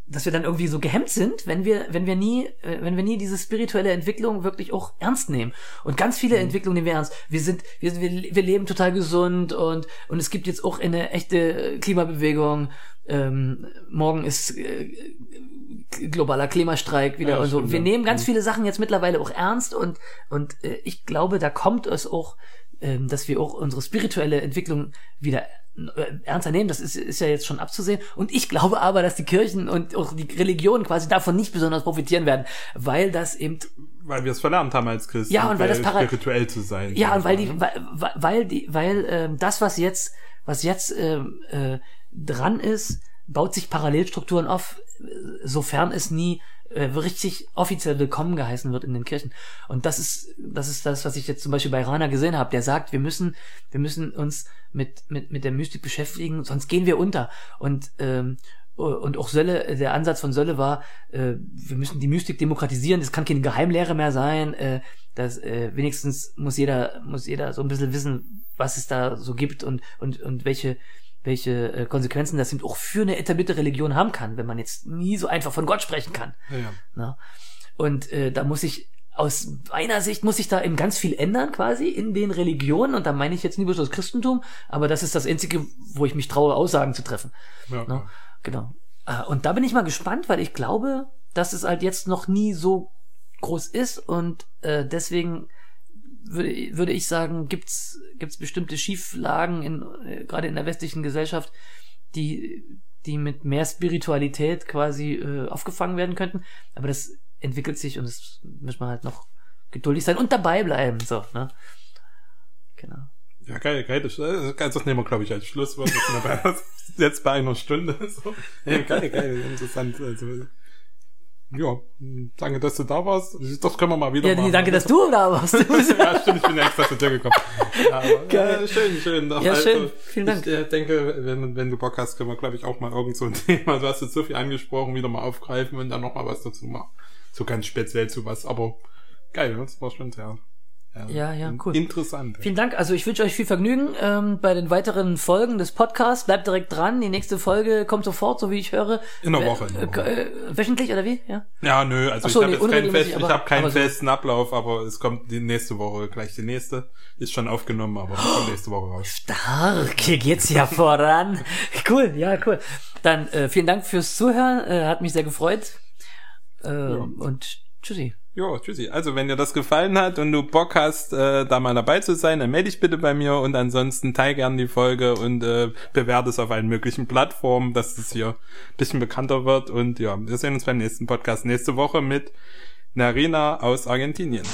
dass wir dann irgendwie so gehemmt sind, wenn wir, wenn wir nie, äh, wenn wir nie diese spirituelle Entwicklung wirklich auch ernst nehmen. Und ganz viele mhm. Entwicklungen nehmen wir ernst. Wir sind, wir, sind, wir, wir leben total gesund und, und es gibt jetzt auch eine echte Klimabewegung. Ähm, morgen ist äh, globaler Klimastreik wieder ja, und so. Stimmt, wir nehmen ganz mhm. viele Sachen jetzt mittlerweile auch ernst und, und äh, ich glaube, da kommt es auch, ähm, dass wir auch unsere spirituelle Entwicklung wieder äh, ernster nehmen, das ist, ist ja jetzt schon abzusehen. Und ich glaube aber, dass die Kirchen und auch die Religionen quasi davon nicht besonders profitieren werden, weil das eben weil wir es verlernt haben als Christen, ja, und weil das spirituell zu sein. Ja, und weil die, weil, weil die, weil ähm, das, was jetzt, was jetzt ähm, äh, dran ist, baut sich Parallelstrukturen auf, sofern es nie äh, richtig offiziell willkommen geheißen wird in den Kirchen. Und das ist, das ist das, was ich jetzt zum Beispiel bei Rana gesehen habe. Der sagt, wir müssen, wir müssen uns mit, mit, mit der Mystik beschäftigen, sonst gehen wir unter. Und, ähm, und auch Sölle, der Ansatz von Sölle war, äh, wir müssen die Mystik demokratisieren, das kann keine Geheimlehre mehr sein, äh, das, äh, wenigstens muss jeder, muss jeder so ein bisschen wissen, was es da so gibt und, und, und welche, welche äh, Konsequenzen das eben auch für eine etablierte Religion haben kann, wenn man jetzt nie so einfach von Gott sprechen kann. Ja. Na? Und äh, da muss ich aus meiner Sicht muss sich da eben ganz viel ändern quasi in den Religionen und da meine ich jetzt nicht bloß das Christentum, aber das ist das einzige, wo ich mich traue, Aussagen zu treffen. Ja, ja. Genau. Ah, und da bin ich mal gespannt, weil ich glaube, dass es halt jetzt noch nie so groß ist und äh, deswegen würde, würde ich sagen, gibt's gibt's bestimmte Schieflagen in äh, gerade in der westlichen Gesellschaft, die die mit mehr Spiritualität quasi äh, aufgefangen werden könnten. Aber das entwickelt sich und es muss man halt noch geduldig sein und dabei bleiben. So, ne? Genau. Ja, geil, geil. Das, das nehmen wir, glaube ich, als Schlusswort. jetzt bei einer Stunde. So. Ja, geil, geil, interessant. Also, ja, danke, dass du da warst. Das können wir mal wieder ja, machen. danke, dass du da warst. ja, stimmt, ich bin extra zu dir gekommen. Ja, aber. Ja, schön, schön. Ja, also, schön. Vielen Dank. Ich äh, denke, wenn, wenn du Bock hast, können wir, glaube ich, auch mal irgend so ein Thema, du hast jetzt so viel angesprochen, wieder mal aufgreifen und dann nochmal was dazu machen. So ganz speziell zu was, aber geil, das war schon sehr ja, ja, cool. Interessant. Vielen Dank. Also ich wünsche euch viel Vergnügen ähm, bei den weiteren Folgen des Podcasts. Bleibt direkt dran. Die nächste Folge kommt sofort, so wie ich höre. In der Woche. In der Woche. Äh, wöchentlich oder wie? Ja. Ja, nö. Also so, ich habe nee, keinen, fest, aber, ich hab keinen festen so. Ablauf, aber es kommt die nächste Woche gleich die nächste. Ist schon aufgenommen, aber kommt nächste Woche raus. Stark. Hier geht's ja voran. Cool. Ja, cool. Dann äh, vielen Dank fürs Zuhören. Äh, hat mich sehr gefreut. Äh, ja. Und tschüssi. Jo, tschüssi. Also, wenn dir das gefallen hat und du Bock hast, äh, da mal dabei zu sein, dann melde dich bitte bei mir und ansonsten teil gern die Folge und äh, bewerte es auf allen möglichen Plattformen, dass es hier ein bisschen bekannter wird. Und ja, wir sehen uns beim nächsten Podcast nächste Woche mit Narina aus Argentinien.